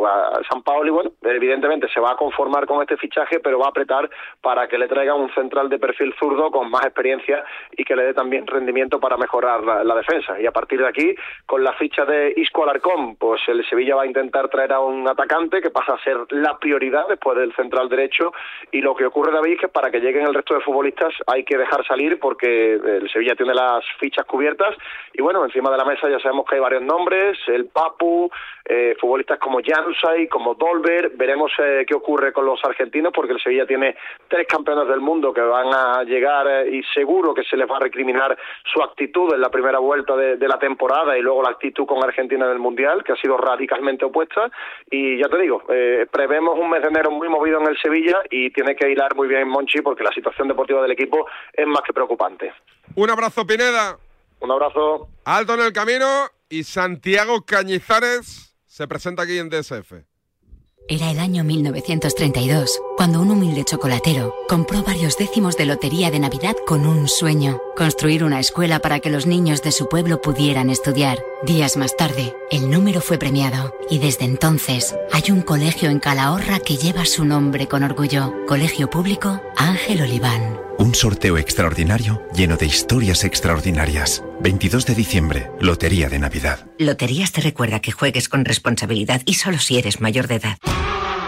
Speaker 30: San Paoli, bueno, evidentemente se va a conformar con este fichaje, pero va a apretar para que le traigan un central de perfil zurdo con más experiencia y que le dé también rendimiento para mejorar la, defensa. Y a partir de aquí, con la ficha de Isco Alarcón, pues el Sevilla va a intentar traer a un atacante que pasa a ser la prioridad después del central derecho y lo que ocurre David es que para que lleguen el resto de futbolistas hay que dejar salir porque el Sevilla tiene las fichas cubiertas y bueno, encima de la mesa ya sabemos que hay varios nombres, el Papu, eh, futbolistas como Janusay, como Dolber, veremos eh, qué ocurre con los argentinos porque el Sevilla tiene tres campeones del mundo que van a llegar eh, y seguro que se les va a recriminar su actitud en la primera vuelta de, de la temporada y luego la actitud con Argentina en el Mundial que ha sido radicalmente opuesta y ya te digo, prevemos un mes de enero muy movido en el Sevilla y tiene que hilar muy bien Monchi porque la situación deportiva del equipo es más que preocupante.
Speaker 13: Un abrazo, Pineda.
Speaker 30: Un abrazo.
Speaker 13: Alto en el camino y Santiago Cañizares se presenta aquí en DSF.
Speaker 31: Era el año 1932, cuando un humilde chocolatero compró varios décimos de lotería de Navidad con un sueño, construir una escuela para que los niños de su pueblo pudieran estudiar. Días más tarde, el número fue premiado y desde entonces hay un colegio en Calahorra que lleva su nombre con orgullo, Colegio Público Ángel Oliván.
Speaker 32: Un sorteo extraordinario lleno de historias extraordinarias. 22 de diciembre, Lotería de Navidad.
Speaker 31: Loterías te recuerda que juegues con responsabilidad y solo si eres mayor de edad.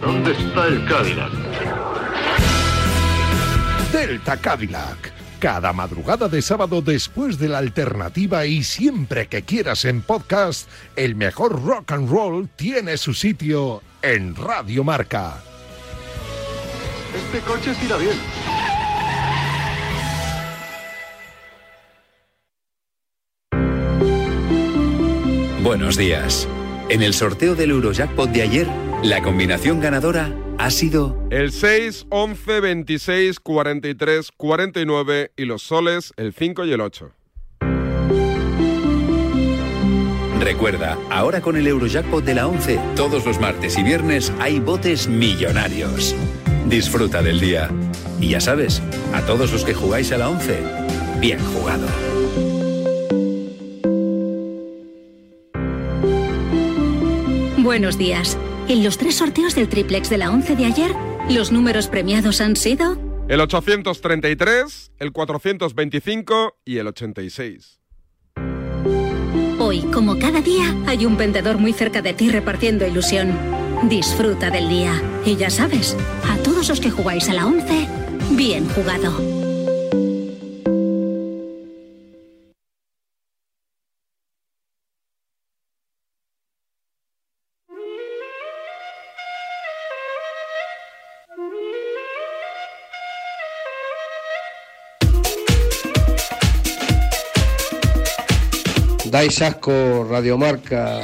Speaker 33: ¿Dónde está el Cadillac?
Speaker 10: Delta Cadillac. Cada madrugada de sábado después de la alternativa y siempre que quieras en podcast, el mejor rock and roll tiene su sitio en Radio Marca.
Speaker 33: Este coche tira bien.
Speaker 15: Buenos días. En el sorteo del Eurojackpot de ayer, la combinación ganadora ha sido
Speaker 13: el 6, 11, 26, 43, 49 y los soles el 5 y el 8.
Speaker 15: Recuerda, ahora con el Eurojackpot de la 11, todos los martes y viernes hay botes millonarios. Disfruta del día. Y ya sabes, a todos los que jugáis a la 11, bien jugado.
Speaker 6: Buenos días. En los tres sorteos del triplex de la 11 de ayer,
Speaker 22: ¿Los números premiados han sido?
Speaker 13: El 833, el 425 y el 86.
Speaker 22: Hoy, como cada día, hay un vendedor muy cerca de ti repartiendo ilusión. Disfruta del día. Y ya sabes, a todos los que jugáis a la 11, bien jugado.
Speaker 34: Dais asco, Radiomarca.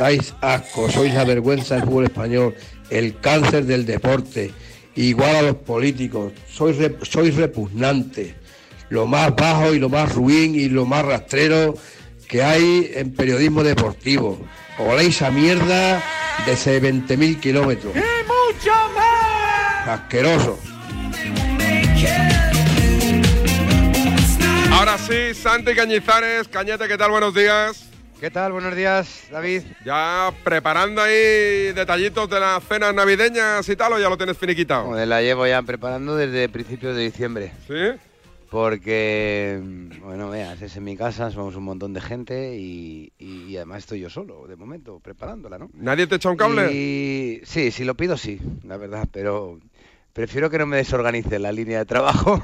Speaker 34: Dais asco, sois la vergüenza del fútbol español, el cáncer del deporte, igual a los políticos, sois, sois repugnantes, lo más bajo y lo más ruin y lo más rastrero que hay en periodismo deportivo. Oléis a mierda de 20.000 kilómetros.
Speaker 35: ¡Y mucho más!
Speaker 34: Asqueroso.
Speaker 13: Ahora sí, Santi Cañizares, Cañete, ¿qué tal? Buenos días.
Speaker 36: ¿Qué tal? Buenos días, David.
Speaker 13: Ya preparando ahí detallitos de las cenas navideñas y tal, o ya lo tienes finiquitado.
Speaker 36: Joder, la llevo ya preparando desde principios de diciembre.
Speaker 13: ¿Sí?
Speaker 36: Porque, bueno, veas, es en mi casa, somos un montón de gente y, y además estoy yo solo, de momento, preparándola, ¿no?
Speaker 13: ¿Nadie te echa un cable?
Speaker 36: Y sí, si lo pido, sí, la verdad, pero prefiero que no me desorganice la línea de trabajo,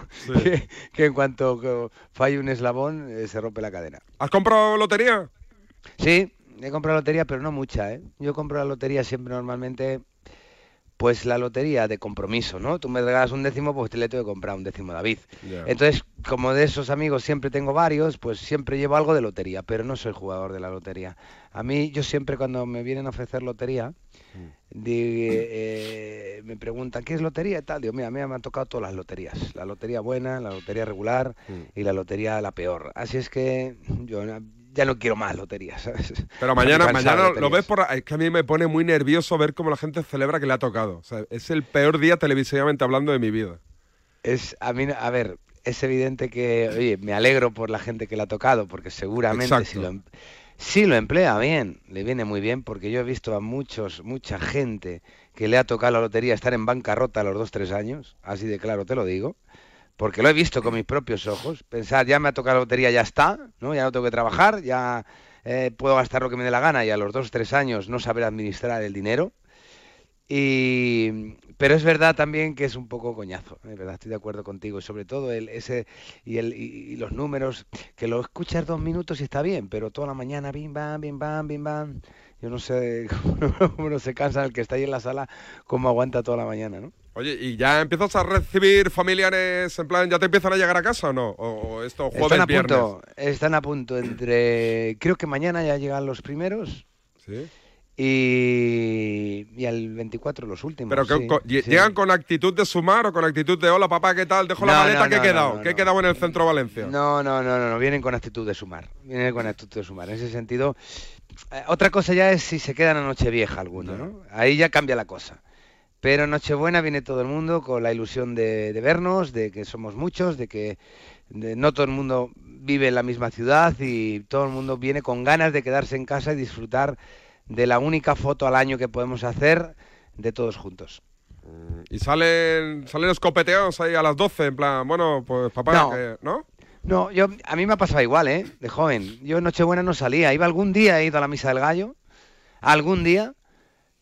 Speaker 36: que, en cuanto falle un eslabón eh, se rompe la cadena.
Speaker 13: ¿Has comprado lotería?
Speaker 36: Sí, he comprado lotería, pero no mucha, ¿eh? Yo compro la lotería siempre normalmente, pues la lotería de compromiso, ¿no? Tú me regalas un décimo, pues te le tengo que comprar un décimo David. Entonces, como de esos amigos siempre tengo varios, pues siempre llevo algo de lotería, pero no soy jugador de la lotería. A mí, yo siempre cuando me vienen a ofrecer lotería, eh, me preguntan, ¿qué es lotería? Y tal, digo, mira, a mí me han tocado todas las loterías. La lotería buena, la lotería regular y la lotería la peor. Así es que yo ya no quiero más loterías.
Speaker 13: Pero mañana, mañana lo ves por... Es que a mí me pone muy nervioso ver cómo la gente celebra que le ha tocado. es el peor día televisivamente hablando de mi vida.
Speaker 36: Es, a mí, a ver, es evidente que, oye, me alegro por la gente que le ha tocado, porque seguramente si lo, em, Sí, lo emplea bien, le viene muy bien, porque yo he visto a muchos, mucha gente que le ha tocado la lotería estar en bancarrota a los dos, tres años, así de claro te lo digo, porque lo he visto con mis propios ojos. Pensar, ya me ha tocado la lotería, ya está, ¿no? Ya no tengo que trabajar, ya eh, puedo gastar lo que me dé la gana y a los dos, tres años no saber administrar el dinero. Y, pero es verdad también que es un poco coñazo, es verdad, estoy de acuerdo contigo. Y sobre todo el, ese y, el, y, los números, que lo escuchas dos minutos y está bien, pero toda la mañana, bim, bam, bim, bam, bim, bam. Yo no sé *laughs* cómo no se cansa el que está ahí en la sala, cómo aguanta toda la mañana, ¿no?
Speaker 13: Oye, ¿y ya empiezas a recibir familiares, en plan, ya te empiezan a llegar a casa o no? ¿O, esto jueves,
Speaker 36: están a
Speaker 13: viernes?
Speaker 36: Punto, están a punto, entre... Creo que mañana ya llegan los primeros.
Speaker 13: Sí.
Speaker 36: Y, y al 24 los últimos.
Speaker 13: ¿Pero que, llegan con actitud de sumar o con actitud de hola papá, ¿qué tal? Dejo la maleta, ¿qué he quedado? ¿Qué he quedado en el centro de Valencia?
Speaker 36: No, no, no, no, no, vienen con actitud de sumar. Vienen con actitud de sumar. En ese sentido, eh, otra cosa ya es si se quedan a Nochevieja alguno, ¿no? Ahí ya cambia la cosa. Pero en Nochebuena viene todo el mundo con la ilusión de, vernos, de que somos muchos, de que no todo el mundo vive en la misma ciudad y todo el mundo viene con ganas de quedarse en casa y disfrutar de la única foto al año que podemos hacer de todos juntos.
Speaker 13: Mm, ¿Y salen, salen escopeteados ahí a las 12? En plan, bueno, pues papá,
Speaker 36: no.
Speaker 13: ¿no?
Speaker 36: No, yo, a mí me ha pasado igual, ¿eh? De joven. Yo en Nochebuena no salía. Iba algún día, he ido a la misa del gallo. Algún día.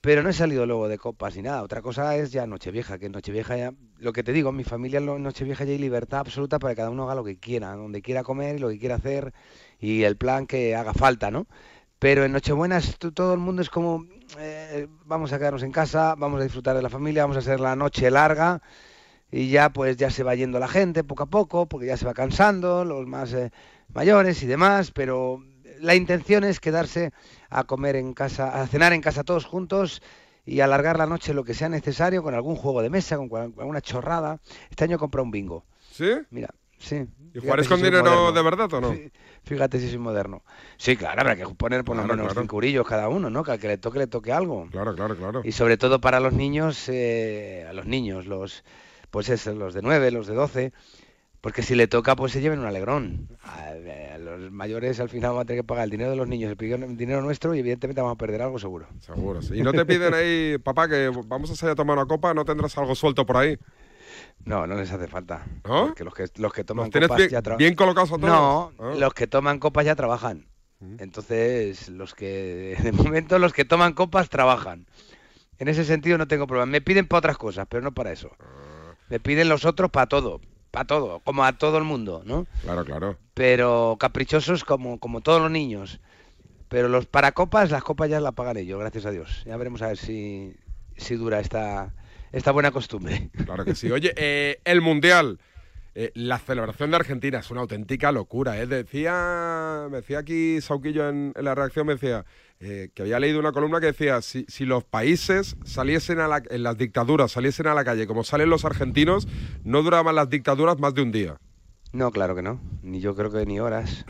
Speaker 36: Pero no he salido luego de copas ni nada. Otra cosa es ya Nochevieja, que Nochevieja ya, lo que te digo, en mi familia en Nochevieja ya hay libertad absoluta para que cada uno haga lo que quiera, donde quiera comer y lo que quiera hacer y el plan que haga falta, ¿no? Pero en Nochebuena todo el mundo es como, eh, vamos a quedarnos en casa, vamos a disfrutar de la familia, vamos a hacer la noche larga y ya pues ya se va yendo la gente poco a poco, porque ya se va cansando, los más eh, mayores y demás, pero la intención es quedarse a comer en casa, a cenar en casa todos juntos y alargar la noche lo que sea necesario con algún juego de mesa, con alguna chorrada. Este año he comprado un bingo.
Speaker 13: ¿Sí?
Speaker 36: Mira, sí.
Speaker 13: ¿Y jugaréis con dinero de verdad o no?
Speaker 36: Fíjate si soy moderno. Sí, claro, habrá que poner por lo menos cinco urillos cada uno, ¿no? Que al que le toque, le toque algo.
Speaker 13: Claro, claro, claro.
Speaker 36: Y sobre todo para los niños, eh, a los niños, los pues es, los de 9, los de 12, Porque si le toca, pues se lleven un alegrón. A, a los mayores al final van a tener que pagar el dinero de los niños, el dinero nuestro y evidentemente vamos a perder algo seguro.
Speaker 13: Seguro, sí. Y no te piden ahí, *laughs* papá, que vamos a salir a tomar una copa, ¿no tendrás algo suelto por ahí?
Speaker 36: No, no les hace falta.
Speaker 13: ¿No?
Speaker 36: Porque los que, los que toman
Speaker 13: ¿Los tienes
Speaker 36: copas
Speaker 13: bien,
Speaker 36: ya trabajan.
Speaker 13: bien colocados a todos?
Speaker 36: No,
Speaker 13: Ah.
Speaker 36: los que toman copas ya trabajan. Entonces, los que, *laughs* de momento, los que toman copas trabajan. En ese sentido no tengo problema. Me piden para otras cosas, pero no para eso. Me piden los otros para todo, para todo, como a todo el mundo, ¿no?
Speaker 13: Claro, claro.
Speaker 36: Pero caprichosos como, como todos los niños. Pero los para copas, las copas ya las pagan ellos, gracias a Dios. Ya veremos a ver si, si dura esta, esta buena costumbre.
Speaker 13: Claro que sí. Oye, eh, el Mundial. Eh, la celebración de Argentina es una auténtica locura. ¿eh? Decía, me decía aquí Sauquillo en, en la reacción, decía eh, que había leído una columna que decía, si, si los países saliesen a la, en las dictaduras, saliesen a la calle como salen los argentinos, no duraban las dictaduras más de un día.
Speaker 36: No, claro que no. Ni yo creo que ni horas.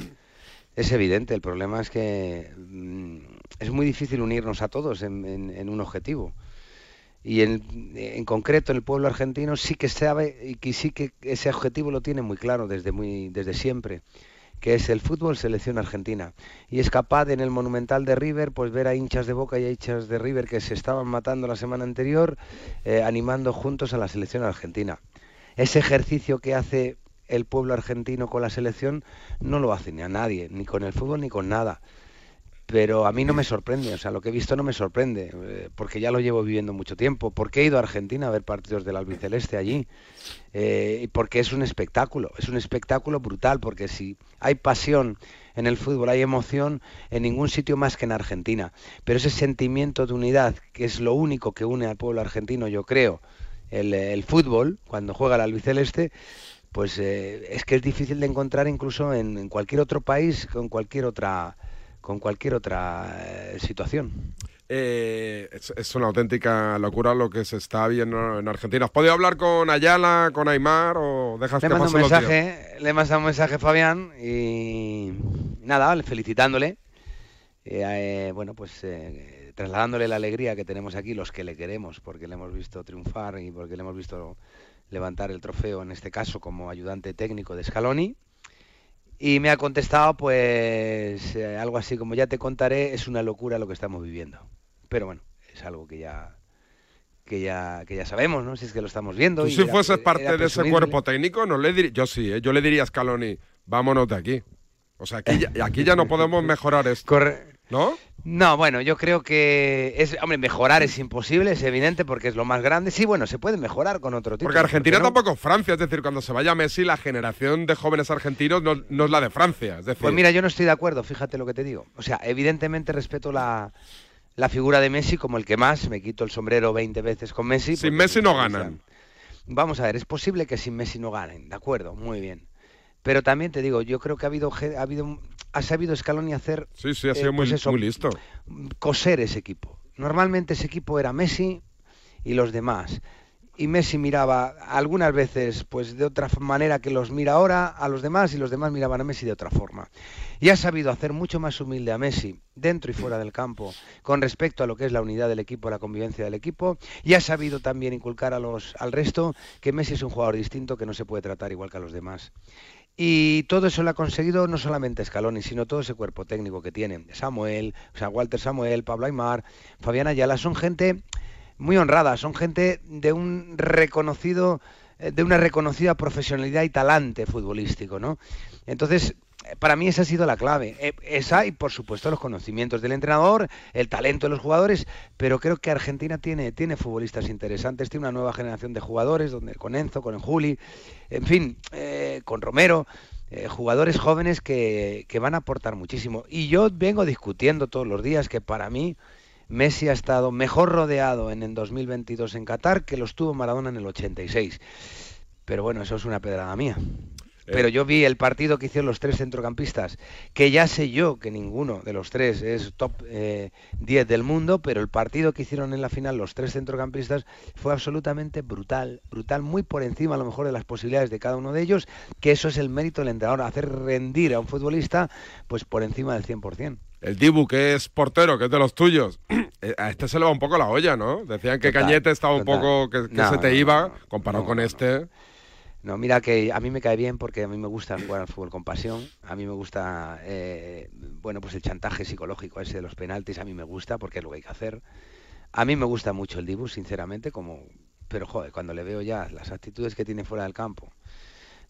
Speaker 36: Es evidente. El problema es que mm, es muy difícil unirnos a todos en, en- en un objetivo. Y en, en concreto el pueblo argentino sí que sabe y que sí que ese objetivo lo tiene muy claro desde muy desde siempre, que es el fútbol selección argentina. Y es capaz en el Monumental de River pues ver a hinchas de Boca y a hinchas de River que se estaban matando la semana anterior eh, animando juntos a la selección argentina. Ese ejercicio que hace el pueblo argentino con la selección no lo hace ni a nadie, ni con el fútbol ni con nada. Pero a mí no me sorprende, o sea, lo que he visto no me sorprende, eh, porque ya lo llevo viviendo mucho tiempo, porque he ido a Argentina a ver partidos del albiceleste allí, eh, porque es un espectáculo, es un espectáculo brutal, porque si hay pasión en el fútbol, hay emoción en ningún sitio más que en Argentina. Pero ese sentimiento de unidad, que es lo único que une al pueblo argentino, yo creo, el, el fútbol, cuando juega el albiceleste, pues eh, es que es difícil de encontrar incluso en, en cualquier otro país, con cualquier otra con cualquier otra eh, situación.
Speaker 13: Eh, es, es una auténtica locura lo que se está viendo en Argentina. ¿Has podido hablar con Ayala, con Aymar o dejas
Speaker 36: Le
Speaker 13: que
Speaker 36: mando un mensaje, le he mandado un mensaje a Fabián y nada, felicitándole. Eh, eh, bueno, pues eh, trasladándole la alegría que tenemos aquí, los que le queremos, porque le hemos visto triunfar y porque le hemos visto levantar el trofeo, en este caso como ayudante técnico de Scaloni. Y me ha contestado, pues, eh, algo así como ya te contaré, es una locura lo que estamos viviendo. Pero bueno, es algo que ya que ya que ya sabemos, ¿no? Si es que lo estamos viendo.
Speaker 13: Tú
Speaker 36: y
Speaker 13: si
Speaker 36: era-
Speaker 13: fueses parte de ese cuerpo técnico, no le dir- yo sí, ¿eh? yo le diría a Scaloni, vámonos de aquí. O sea, aquí ya, aquí ya no podemos mejorar esto. *laughs* ¿No?
Speaker 36: No, bueno, yo creo que es, hombre, mejorar es imposible, es evidente porque es lo más grande. Sí, bueno, se puede mejorar con otro tipo.
Speaker 13: Porque Argentina tampoco es Francia, es decir, cuando se vaya Messi, la generación de jóvenes argentinos no, no es la de Francia. Es decir,
Speaker 36: Pues mira, yo no estoy de acuerdo, fíjate lo que te digo. O sea, evidentemente respeto la, la figura de Messi como el que más, me quito el sombrero 20 veces con Messi.
Speaker 13: sin Messi
Speaker 36: es
Speaker 13: no ganan.
Speaker 36: Vamos a ver, es posible que sin Messi no ganen, de acuerdo, muy bien. Pero también te digo, yo creo que ha habido, ha habido, ha sabido Scaloni hacer,
Speaker 13: Sí, sí, ha
Speaker 36: eh,
Speaker 13: sido muy,
Speaker 36: pues eso,
Speaker 13: muy listo.
Speaker 36: coser ese equipo. Normalmente ese equipo era Messi y los demás. Y Messi miraba algunas veces pues de otra manera que los mira ahora a los demás y los demás miraban a Messi de otra forma. Y ha sabido hacer mucho más humilde a Messi dentro y fuera del campo con respecto a lo que es la unidad del equipo, la convivencia del equipo y ha sabido también inculcar a los al resto que Messi es un jugador distinto que no se puede tratar igual que a los demás. Y todo eso lo ha conseguido no solamente Scaloni, sino todo ese cuerpo técnico que tiene. Samuel, o sea, Walter Samuel, Pablo Aymar, Fabián Ayala, son gente muy honrada, son gente de un reconocido, eh, de una reconocida profesionalidad y talante futbolístico, ¿no? Entonces, para mí esa ha sido la clave. Eh, Esa y, por supuesto, los conocimientos del entrenador, el talento de los jugadores, pero creo que Argentina tiene, tiene futbolistas interesantes, tiene una nueva generación de jugadores, donde con Enzo, con Juli, en fin, eh, con Romero, eh, jugadores jóvenes que, que van a aportar muchísimo. Y yo vengo discutiendo todos los días que para mí Messi ha estado mejor rodeado en el 2022 en Qatar que lo estuvo Maradona en el 86. Pero bueno, eso es una pedrada mía. Pero yo vi el partido que hicieron los tres centrocampistas, que ya sé yo que ninguno de los tres es top eh, 10 del mundo, pero el partido que hicieron en la final los tres centrocampistas fue absolutamente brutal, brutal, muy por encima a lo mejor de las posibilidades de cada uno de ellos, que eso es el mérito del entrenador, hacer rendir a un futbolista pues por encima del 100%.
Speaker 13: El Dibu, que es portero, que es de los tuyos, *clears throat* eh, a este se le va un poco la olla, ¿no? Decían que
Speaker 36: Total,
Speaker 13: Cañete estaba un poco, que, que
Speaker 36: No,
Speaker 13: se te
Speaker 36: no,
Speaker 13: iba,
Speaker 36: no,
Speaker 13: comparado con este.
Speaker 36: No, mira que a mí me cae bien porque a mí me gusta jugar al fútbol con pasión. A mí me gusta, eh, bueno, pues el chantaje psicológico ese de los penaltis. A mí me gusta porque es lo que hay que hacer. A mí me gusta mucho el Dibu, sinceramente, como, pero joder, cuando le veo ya las actitudes que tiene fuera del campo,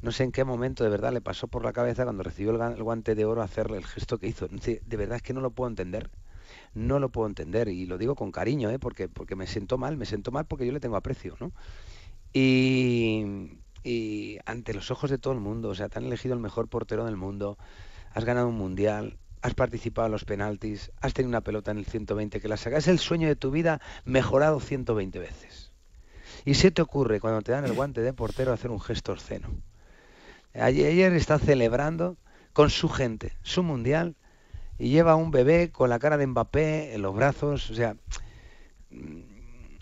Speaker 36: no sé en qué momento de verdad le pasó por la cabeza cuando recibió el, guante de oro hacerle el gesto que hizo. De verdad es que no lo puedo entender. No lo puedo entender y lo digo con cariño, ¿eh? porque, porque me siento mal, me siento mal porque yo le tengo aprecio, ¿no? Y, y ante los ojos de todo el mundo, o sea, te han elegido el mejor portero del mundo, has ganado un mundial, has participado en los penaltis, has tenido una pelota en el 120 que la sacas, es el sueño de tu vida mejorado 120 veces. Y se te ocurre cuando te dan el guante de portero hacer un gesto obsceno. Ayer está celebrando con su gente su mundial y lleva un bebé con la cara de Mbappé en los brazos, o sea, mm,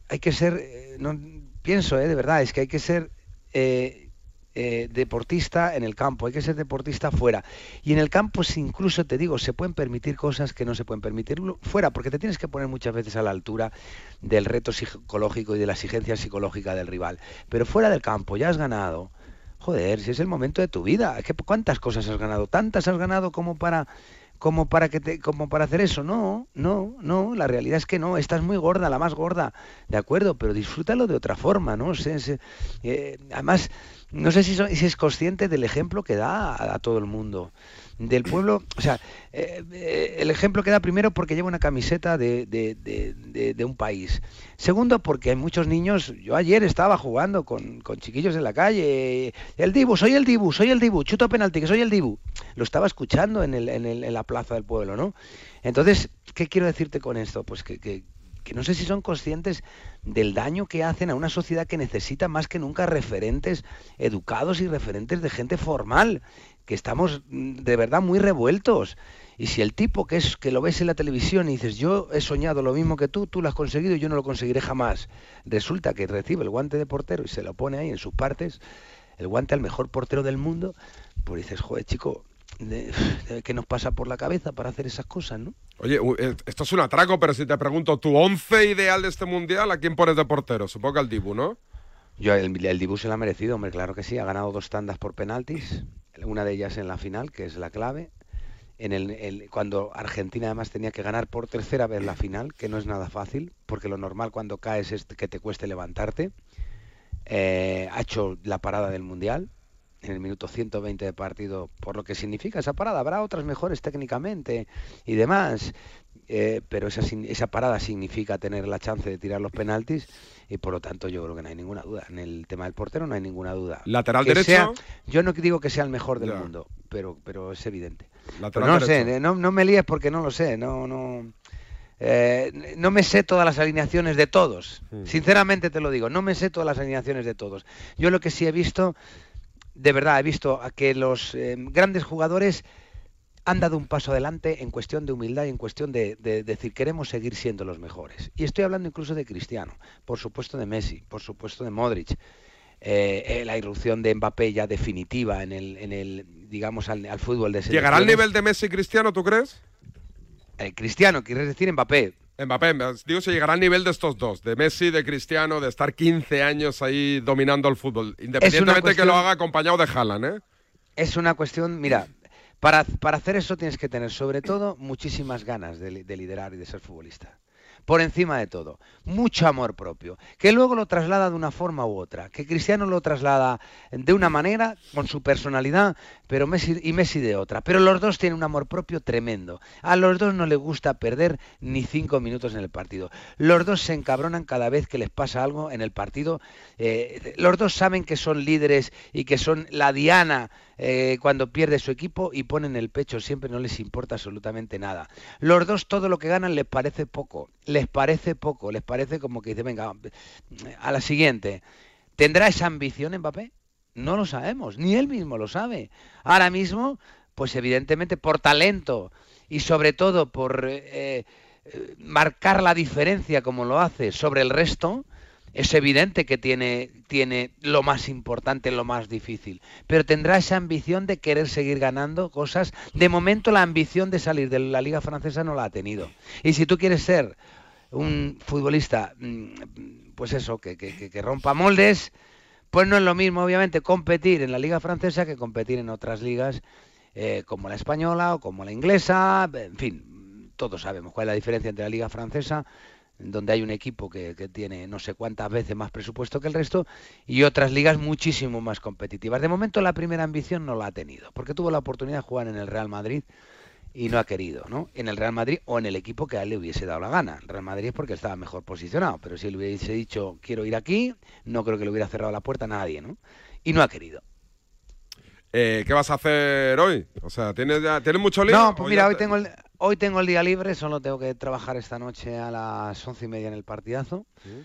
Speaker 36: hay que ser, eh, no, pienso, eh, de verdad, es que hay que ser eh, eh, deportista en el campo, hay que ser deportista fuera. Y en el campo, incluso te digo, se pueden permitir cosas que no se pueden permitir fuera, porque te tienes que poner muchas veces a la altura del reto psicológico y de la exigencia psicológica del rival. Pero fuera del campo, ya has ganado. Joder, si es el momento de tu vida, ¿cuántas cosas has ganado? ¿Tantas has ganado como para como para que te, como para hacer eso. No, no, no, la realidad es que no, estás muy gorda, la más gorda, de acuerdo, pero disfrútalo de otra forma, ¿no? Eh, además, no sé si, si, es consciente del ejemplo que da a todo el mundo del pueblo, o sea, eh, eh, el ejemplo que da primero porque lleva una camiseta de, de, un país. Segundo, porque hay muchos niños, yo ayer estaba jugando con, con, chiquillos en la calle, el Dibu, soy el Dibu, soy el Dibu, chuto penalti, que soy el Dibu. Lo estaba escuchando en, el, en, el, en la plaza del pueblo, ¿no? Entonces, ¿qué quiero decirte con esto? Pues que, que, que no sé si son conscientes del daño que hacen a una sociedad que necesita más que nunca referentes educados y referentes de gente formal que estamos mm, de verdad muy revueltos. Y si el tipo que es que lo ves en la televisión y dices, "Yo he soñado lo mismo que tú, tú lo has conseguido y yo no lo conseguiré jamás." Resulta que recibe el guante de portero y se lo pone ahí en sus partes, el guante al mejor portero del mundo, pues dices, "Joder, chico, ¿qué nos pasa por la cabeza para hacer esas cosas, no?"
Speaker 13: Oye, eh, esto es un atraco, pero si te pregunto, ¿tu once ideal de este mundial a quién pones de portero? Supongo que al Dibu, ¿no?
Speaker 36: Yo, el, el Dibu se lo ha merecido, hombre, claro que sí. Ha ganado dos tandas por penaltis una de ellas en la final, que es la clave. En el, cuando Argentina además tenía que ganar por tercera vez la final, que no es nada fácil, porque lo normal cuando caes es que te cueste levantarte. Eh, ha hecho la parada del Mundial en el minuto 120 de partido, por lo que significa esa parada. Habrá otras mejores técnicamente y demás, eh, pero esa, esa parada significa tener la chance de tirar los penaltis y por lo tanto yo creo que no hay ninguna duda. En el tema del portero no hay ninguna duda.
Speaker 13: ¿Lateral derecho?
Speaker 36: yo no digo que sea el mejor del mundo, pero, pero es evidente. no sé, no, no, me líes porque no lo sé, no, no... Eh, no me sé todas las alineaciones de todos, sinceramente te lo digo, no me sé todas las alineaciones de todos. Yo lo que sí he visto, de verdad, he visto a que los eh, grandes jugadores han dado un paso adelante en cuestión de humildad y en cuestión de, decir queremos seguir siendo los mejores. Y estoy hablando incluso de Cristiano, por supuesto de Messi, por supuesto de Modric. Eh, eh, la irrupción de Mbappé ya definitiva en el, en el digamos, al, fútbol de
Speaker 13: ¿Llegará al nivel de Messi y Cristiano, tú crees?
Speaker 36: Eh, Cristiano, quieres decir Mbappé.
Speaker 13: Mbappé, digo, se llegará al nivel de estos dos, de Messi, de Cristiano, de estar 15 años ahí dominando el fútbol, independientemente de que lo haga acompañado de Haaland, ¿eh?
Speaker 36: Es una cuestión, mira, para, para, hacer eso tienes que tener sobre todo muchísimas ganas de, liderar y de ser futbolista. Por encima de todo, mucho amor propio, que luego lo traslada de una forma u otra, que Cristiano lo traslada de una manera, con su personalidad, pero Messi y Messi de otra. Pero los dos tienen un amor propio tremendo. A los dos no les gusta perder ni cinco minutos en el partido. Los dos se encabronan cada vez que les pasa algo en el partido. Eh, los dos saben que son líderes y que son la diana eh, cuando pierde su equipo y ponen el pecho, siempre no les importa absolutamente nada. Los dos todo lo que ganan les parece poco, les parece poco, les parece como que dice, venga, a la siguiente. ¿Tendrá esa ambición Mbappé? No lo sabemos, ni él mismo lo sabe. Ahora mismo, pues evidentemente por talento y sobre todo por eh, eh, marcar la diferencia como lo hace sobre el resto, es evidente que tiene, tiene lo más importante, lo más difícil, pero tendrá esa ambición de querer seguir ganando cosas. De momento la ambición de salir de la liga francesa no la ha tenido. Y si tú quieres ser un futbolista, mm, pues eso, que, que, que rompa moldes, Pues no es lo mismo, obviamente, competir en la liga francesa que competir en otras ligas eh, como la española o como la inglesa, en fin, todos sabemos cuál es la diferencia entre la liga francesa donde hay un equipo que, que, tiene no sé cuántas veces más presupuesto que el resto y otras ligas muchísimo más competitivas. De momento la primera ambición no la ha tenido, porque tuvo la oportunidad de jugar en el Real Madrid y no ha querido, ¿no? En el Real Madrid o en el equipo que a él le hubiese dado la gana. Real Madrid es porque estaba mejor posicionado, pero si él hubiese dicho quiero ir aquí, no creo que le hubiera cerrado la puerta a nadie, ¿no? Y no ha querido.
Speaker 13: Eh, ¿Qué vas a hacer hoy? O sea, ¿tienes, ya, ¿tienes mucho lío?
Speaker 36: No, pues mira, hoy tengo, el, hoy tengo el día libre, solo tengo que trabajar esta noche a las once y media en el partidazo. ¿Sí?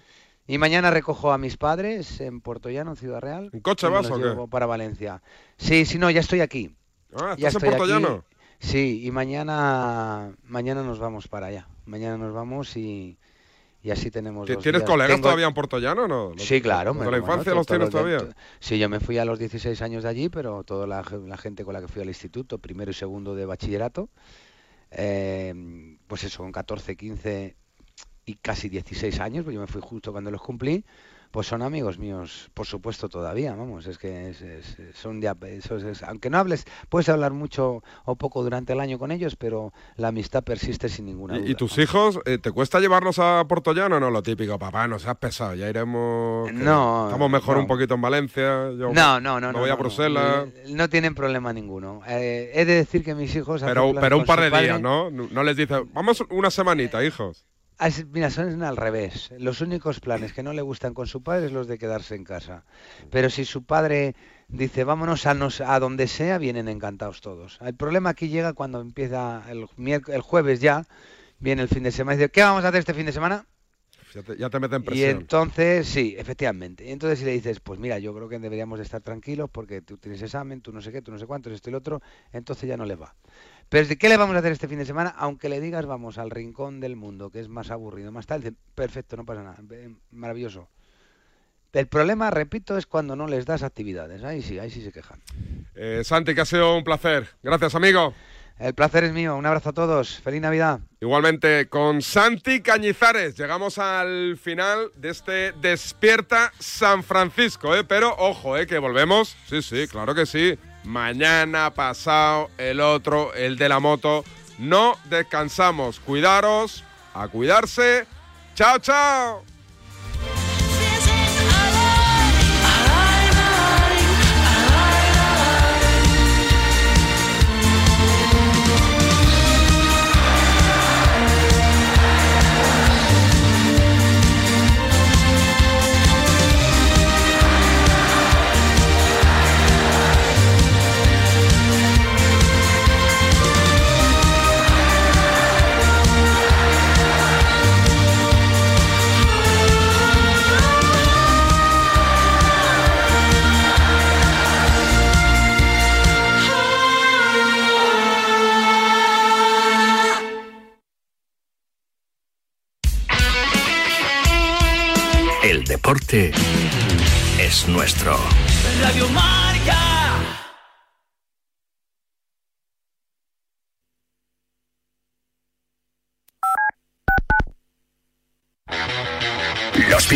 Speaker 36: Y mañana recojo a mis padres en Puerto Llano, en Ciudad Real.
Speaker 13: ¿En coche vas o qué?
Speaker 36: Para Valencia. Sí, sí, no, ya estoy aquí.
Speaker 13: Ah, ¿estás
Speaker 36: ya
Speaker 13: en Puerto
Speaker 36: aquí.
Speaker 13: Llano?
Speaker 36: Sí, y mañana, mañana nos vamos para allá. Mañana nos vamos y, y así tenemos.
Speaker 13: ¿Tienes días. colegas tengo... todavía en Puerto Llano o no?
Speaker 36: Sí, claro.
Speaker 13: ¿De la infancia bueno, los tienes todavía? De,
Speaker 36: sí, yo me fui a los 16 años de allí, pero toda la, la, gente con la que fui al instituto, primero y segundo de bachillerato, eh, pues eso, con 14, 15 y casi 16 años, pues yo me fui justo cuando los cumplí, pues son amigos míos, por supuesto todavía, vamos, es que es, es, son ya, eso es, aunque no hables, puedes hablar mucho o poco durante el año con ellos, pero la amistad persiste sin ninguna duda.
Speaker 13: ¿Y, y tus hijos, eh, te cuesta llevarlos a Puerto Llano o no? Lo típico, papá, no seas pesado, ya iremos...
Speaker 36: No.
Speaker 13: Estamos mejor
Speaker 36: no.
Speaker 13: un poquito en Valencia, yo
Speaker 36: no, no, no,
Speaker 13: me voy
Speaker 36: no,
Speaker 13: a Bruselas...
Speaker 36: No, no, tienen problema ninguno. Eh, he de decir que mis hijos...
Speaker 13: Pero, pero un par de días, ¿no? No les dices, vamos una semanita, hijos.
Speaker 36: Mira, son al revés. Los únicos planes que no le gustan con su padre es los de quedarse en casa. Pero si su padre dice vámonos a, nos, a donde sea, vienen encantados todos. El problema aquí llega cuando empieza el, el jueves ya, viene el fin de semana y dice, ¿qué vamos a hacer este fin de semana?
Speaker 13: Ya te, ya te meten presión.
Speaker 36: Y entonces, sí, efectivamente. Y entonces si le dices, pues mira, yo creo que deberíamos de estar tranquilos porque tú tienes examen, tú no sé qué, tú no sé cuántos, esto y lo otro, entonces ya no le va. Pero ¿qué le vamos a hacer este fin de semana? Aunque le digas vamos al rincón del mundo, que es más aburrido, más tal, perfecto, no pasa nada, maravilloso. El problema, repito, es cuando no les das actividades. Ahí sí, ahí sí se quejan.
Speaker 13: Eh, Santi, que ha sido un placer. Gracias, amigo.
Speaker 36: El placer es mío. Un abrazo a todos. Feliz Navidad.
Speaker 13: Igualmente, con Santi Cañizares llegamos al final de este Despierta San Francisco, ¿eh? Pero ojo, ¿eh? Que volvemos. Sí, sí, claro que sí mañana, pasado, el otro, el de la moto. No descansamos. Cuidaros, a cuidarse. Chao, chao.
Speaker 37: Deporte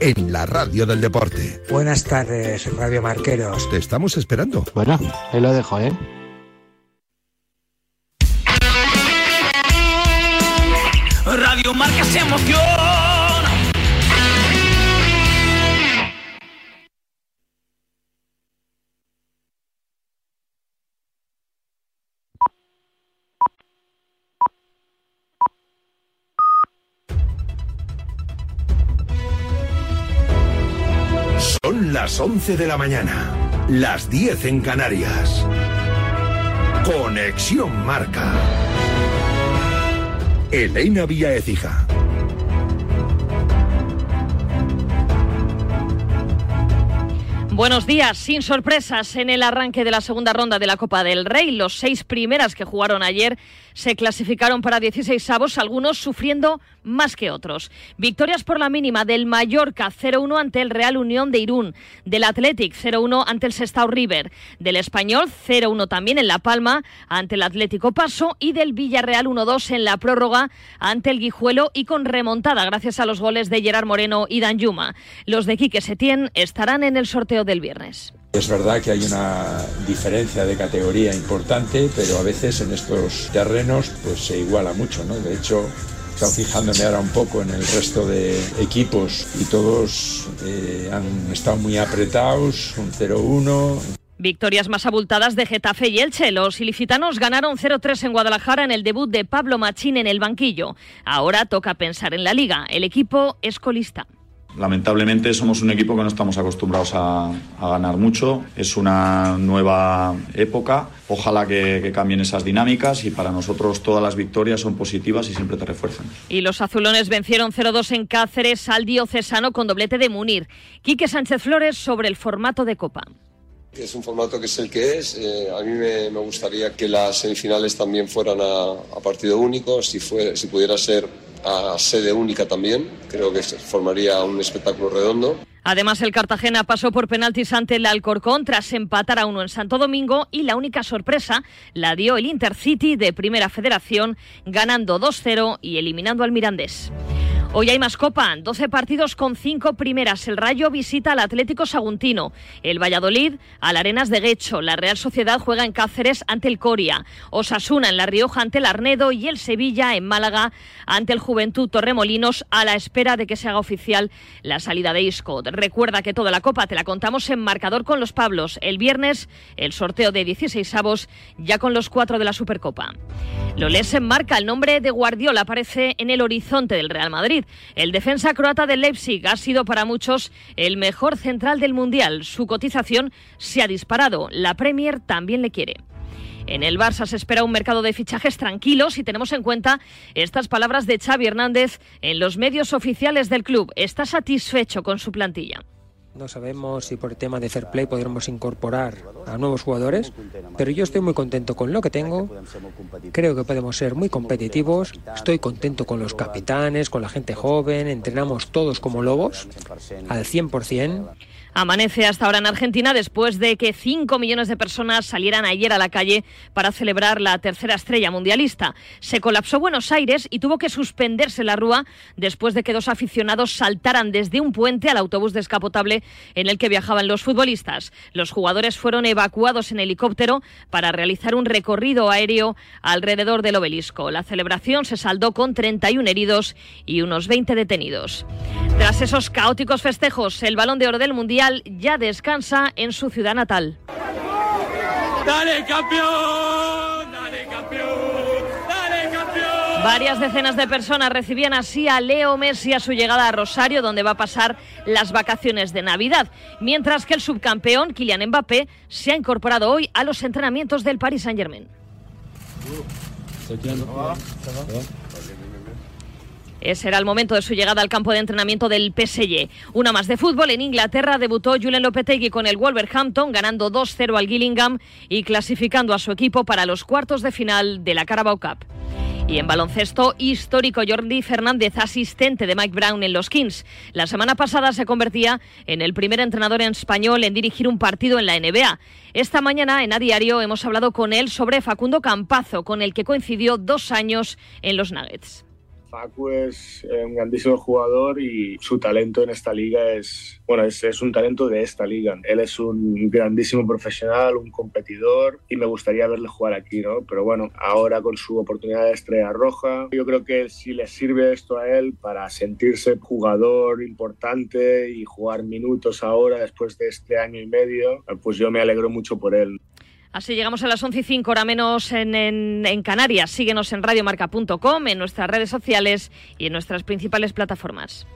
Speaker 10: en la radio del deporte.
Speaker 38: Buenas tardes, Radio Marqueros.
Speaker 10: Te estamos esperando.
Speaker 38: Bueno, ahí lo dejo, ¿eh?
Speaker 35: Radio Marca se emoción.
Speaker 10: Las 11 de la mañana, las 10 en Canarias. Conexión Marca. Elena Vía Ecija.
Speaker 1: Buenos días, sin sorpresas en el arranque de la segunda ronda de la Copa del Rey. Los seis primeras que jugaron ayer se clasificaron para 16 avos, algunos sufriendo más que otros. Victorias por la mínima del Mallorca 0-1 ante el Real Unión de Irún, del Athletic 0-1 ante el Sestao River, del Español 0-1 también en La Palma ante el Atlético Paso y del Villarreal 1-2 en la prórroga ante el Guijuelo y con remontada gracias a los goles de Gerard Moreno y Dan Yuma. Los de Quique Setién estarán en el sorteo del viernes.
Speaker 6: Es verdad que hay una diferencia de categoría importante, pero a veces en estos terrenos pues se iguala mucho, ¿no? De hecho, estado fijándome ahora un poco en el resto de equipos y todos eh, han estado muy apretados, un 0-1.
Speaker 1: Victorias más abultadas de Getafe y Elche. Los ilicitanos ganaron 0-3 en Guadalajara en el debut de Pablo Machín en el banquillo. Ahora toca pensar en la liga. El equipo es colista.
Speaker 39: Lamentablemente somos un equipo que no estamos acostumbrados a, ganar mucho. Es una nueva época. Ojalá que, cambien esas dinámicas y para nosotros todas las victorias son positivas y siempre te refuerzan.
Speaker 1: Y los azulones vencieron 0-2 en Cáceres al diocesano con doblete de Munir. Quique Sánchez Flores sobre el formato de Copa.
Speaker 40: Es un formato que es el que es. Eh, a mí me, gustaría que las semifinales también fueran a, partido único, si, si pudiera ser a sede única también. Creo que formaría un espectáculo redondo.
Speaker 1: Además, el Cartagena pasó por penaltis ante el Alcorcón tras empatar a uno en Santo Domingo y la única sorpresa la dio el Intercity de Primera Federación, ganando 2-0 y eliminando al Mirandés. Hoy hay más copa, 12 partidos con 5 primeras. El Rayo visita al Atlético Saguntino, el Valladolid al Arenas de Guecho, la Real Sociedad juega en Cáceres ante el Coria, Osasuna en La Rioja ante el Arnedo y el Sevilla en Málaga ante el Juventud Torremolinos a la espera de que se haga oficial la salida de Isco. Recuerda que toda la copa te la contamos en marcador con los Pablos. El viernes el sorteo de 16 avos ya con los cuatro de la Supercopa. Lo lees en marca, el nombre de Guardiola aparece en el horizonte del Real Madrid. El defensa croata del Leipzig ha sido para muchos el mejor central del Mundial. Su cotización se ha disparado. La Premier también le quiere. En el Barça se espera un mercado de fichajes tranquilo si tenemos en cuenta estas palabras de Xavi Hernández en los medios oficiales del club. Está satisfecho con su plantilla.
Speaker 41: No sabemos si por el tema de fair play podremos incorporar a nuevos jugadores, pero yo estoy muy contento con lo que tengo. Creo que podemos ser muy competitivos. Estoy contento con los capitanes, con la gente joven. Entrenamos todos como lobos al 100%.
Speaker 1: Amanece hasta ahora en Argentina después de que 5 millones de personas salieran ayer a la calle para celebrar la tercera estrella mundialista. Se colapsó Buenos Aires y tuvo que suspenderse la rúa después de que dos aficionados saltaran desde un puente al autobús descapotable en el que viajaban los futbolistas. Los jugadores fueron evacuados en helicóptero para realizar un recorrido aéreo alrededor del obelisco. La celebración se saldó con 31 heridos y unos 20 detenidos. Tras esos caóticos festejos, el balón de oro del Mundial ya descansa en su ciudad natal.
Speaker 35: ¡Dale, campeón!
Speaker 1: Varias decenas de personas recibían así a Leo Messi a su llegada a Rosario, donde va a pasar las vacaciones de Navidad, mientras que el subcampeón Kylian Mbappé se ha incorporado hoy a los entrenamientos del Paris Saint-Germain. Ese era el momento de su llegada al campo de entrenamiento del PSG. Una más de fútbol. En Inglaterra debutó Julen Lopetegui con el Wolverhampton, ganando 2-0 al Gillingham y clasificando a su equipo para los cuartos de final de la Carabao Cup. Y en baloncesto histórico, Jordi Fernández, asistente de Mike Brown en los Kings. La semana pasada se convertía en el primer entrenador en español en dirigir un partido en la NBA. Esta mañana en A Diario hemos hablado con él sobre Facundo Campazo, con el que coincidió dos años en los Nuggets.
Speaker 9: Facu es eh, un grandísimo jugador y su talento en esta liga es, bueno, es, es, un talento de esta liga. Él es un grandísimo profesional, un competidor y me gustaría verle jugar aquí, ¿no? Pero bueno, ahora con su oportunidad de estrella roja, yo creo que si le sirve esto a él para sentirse jugador importante y jugar minutos ahora después de este año y medio, pues yo me alegro mucho por él.
Speaker 1: Así llegamos a las 11 y 5, hora menos en, en, en Canarias. Síguenos en radiomarca.com, en nuestras redes sociales y en nuestras principales plataformas.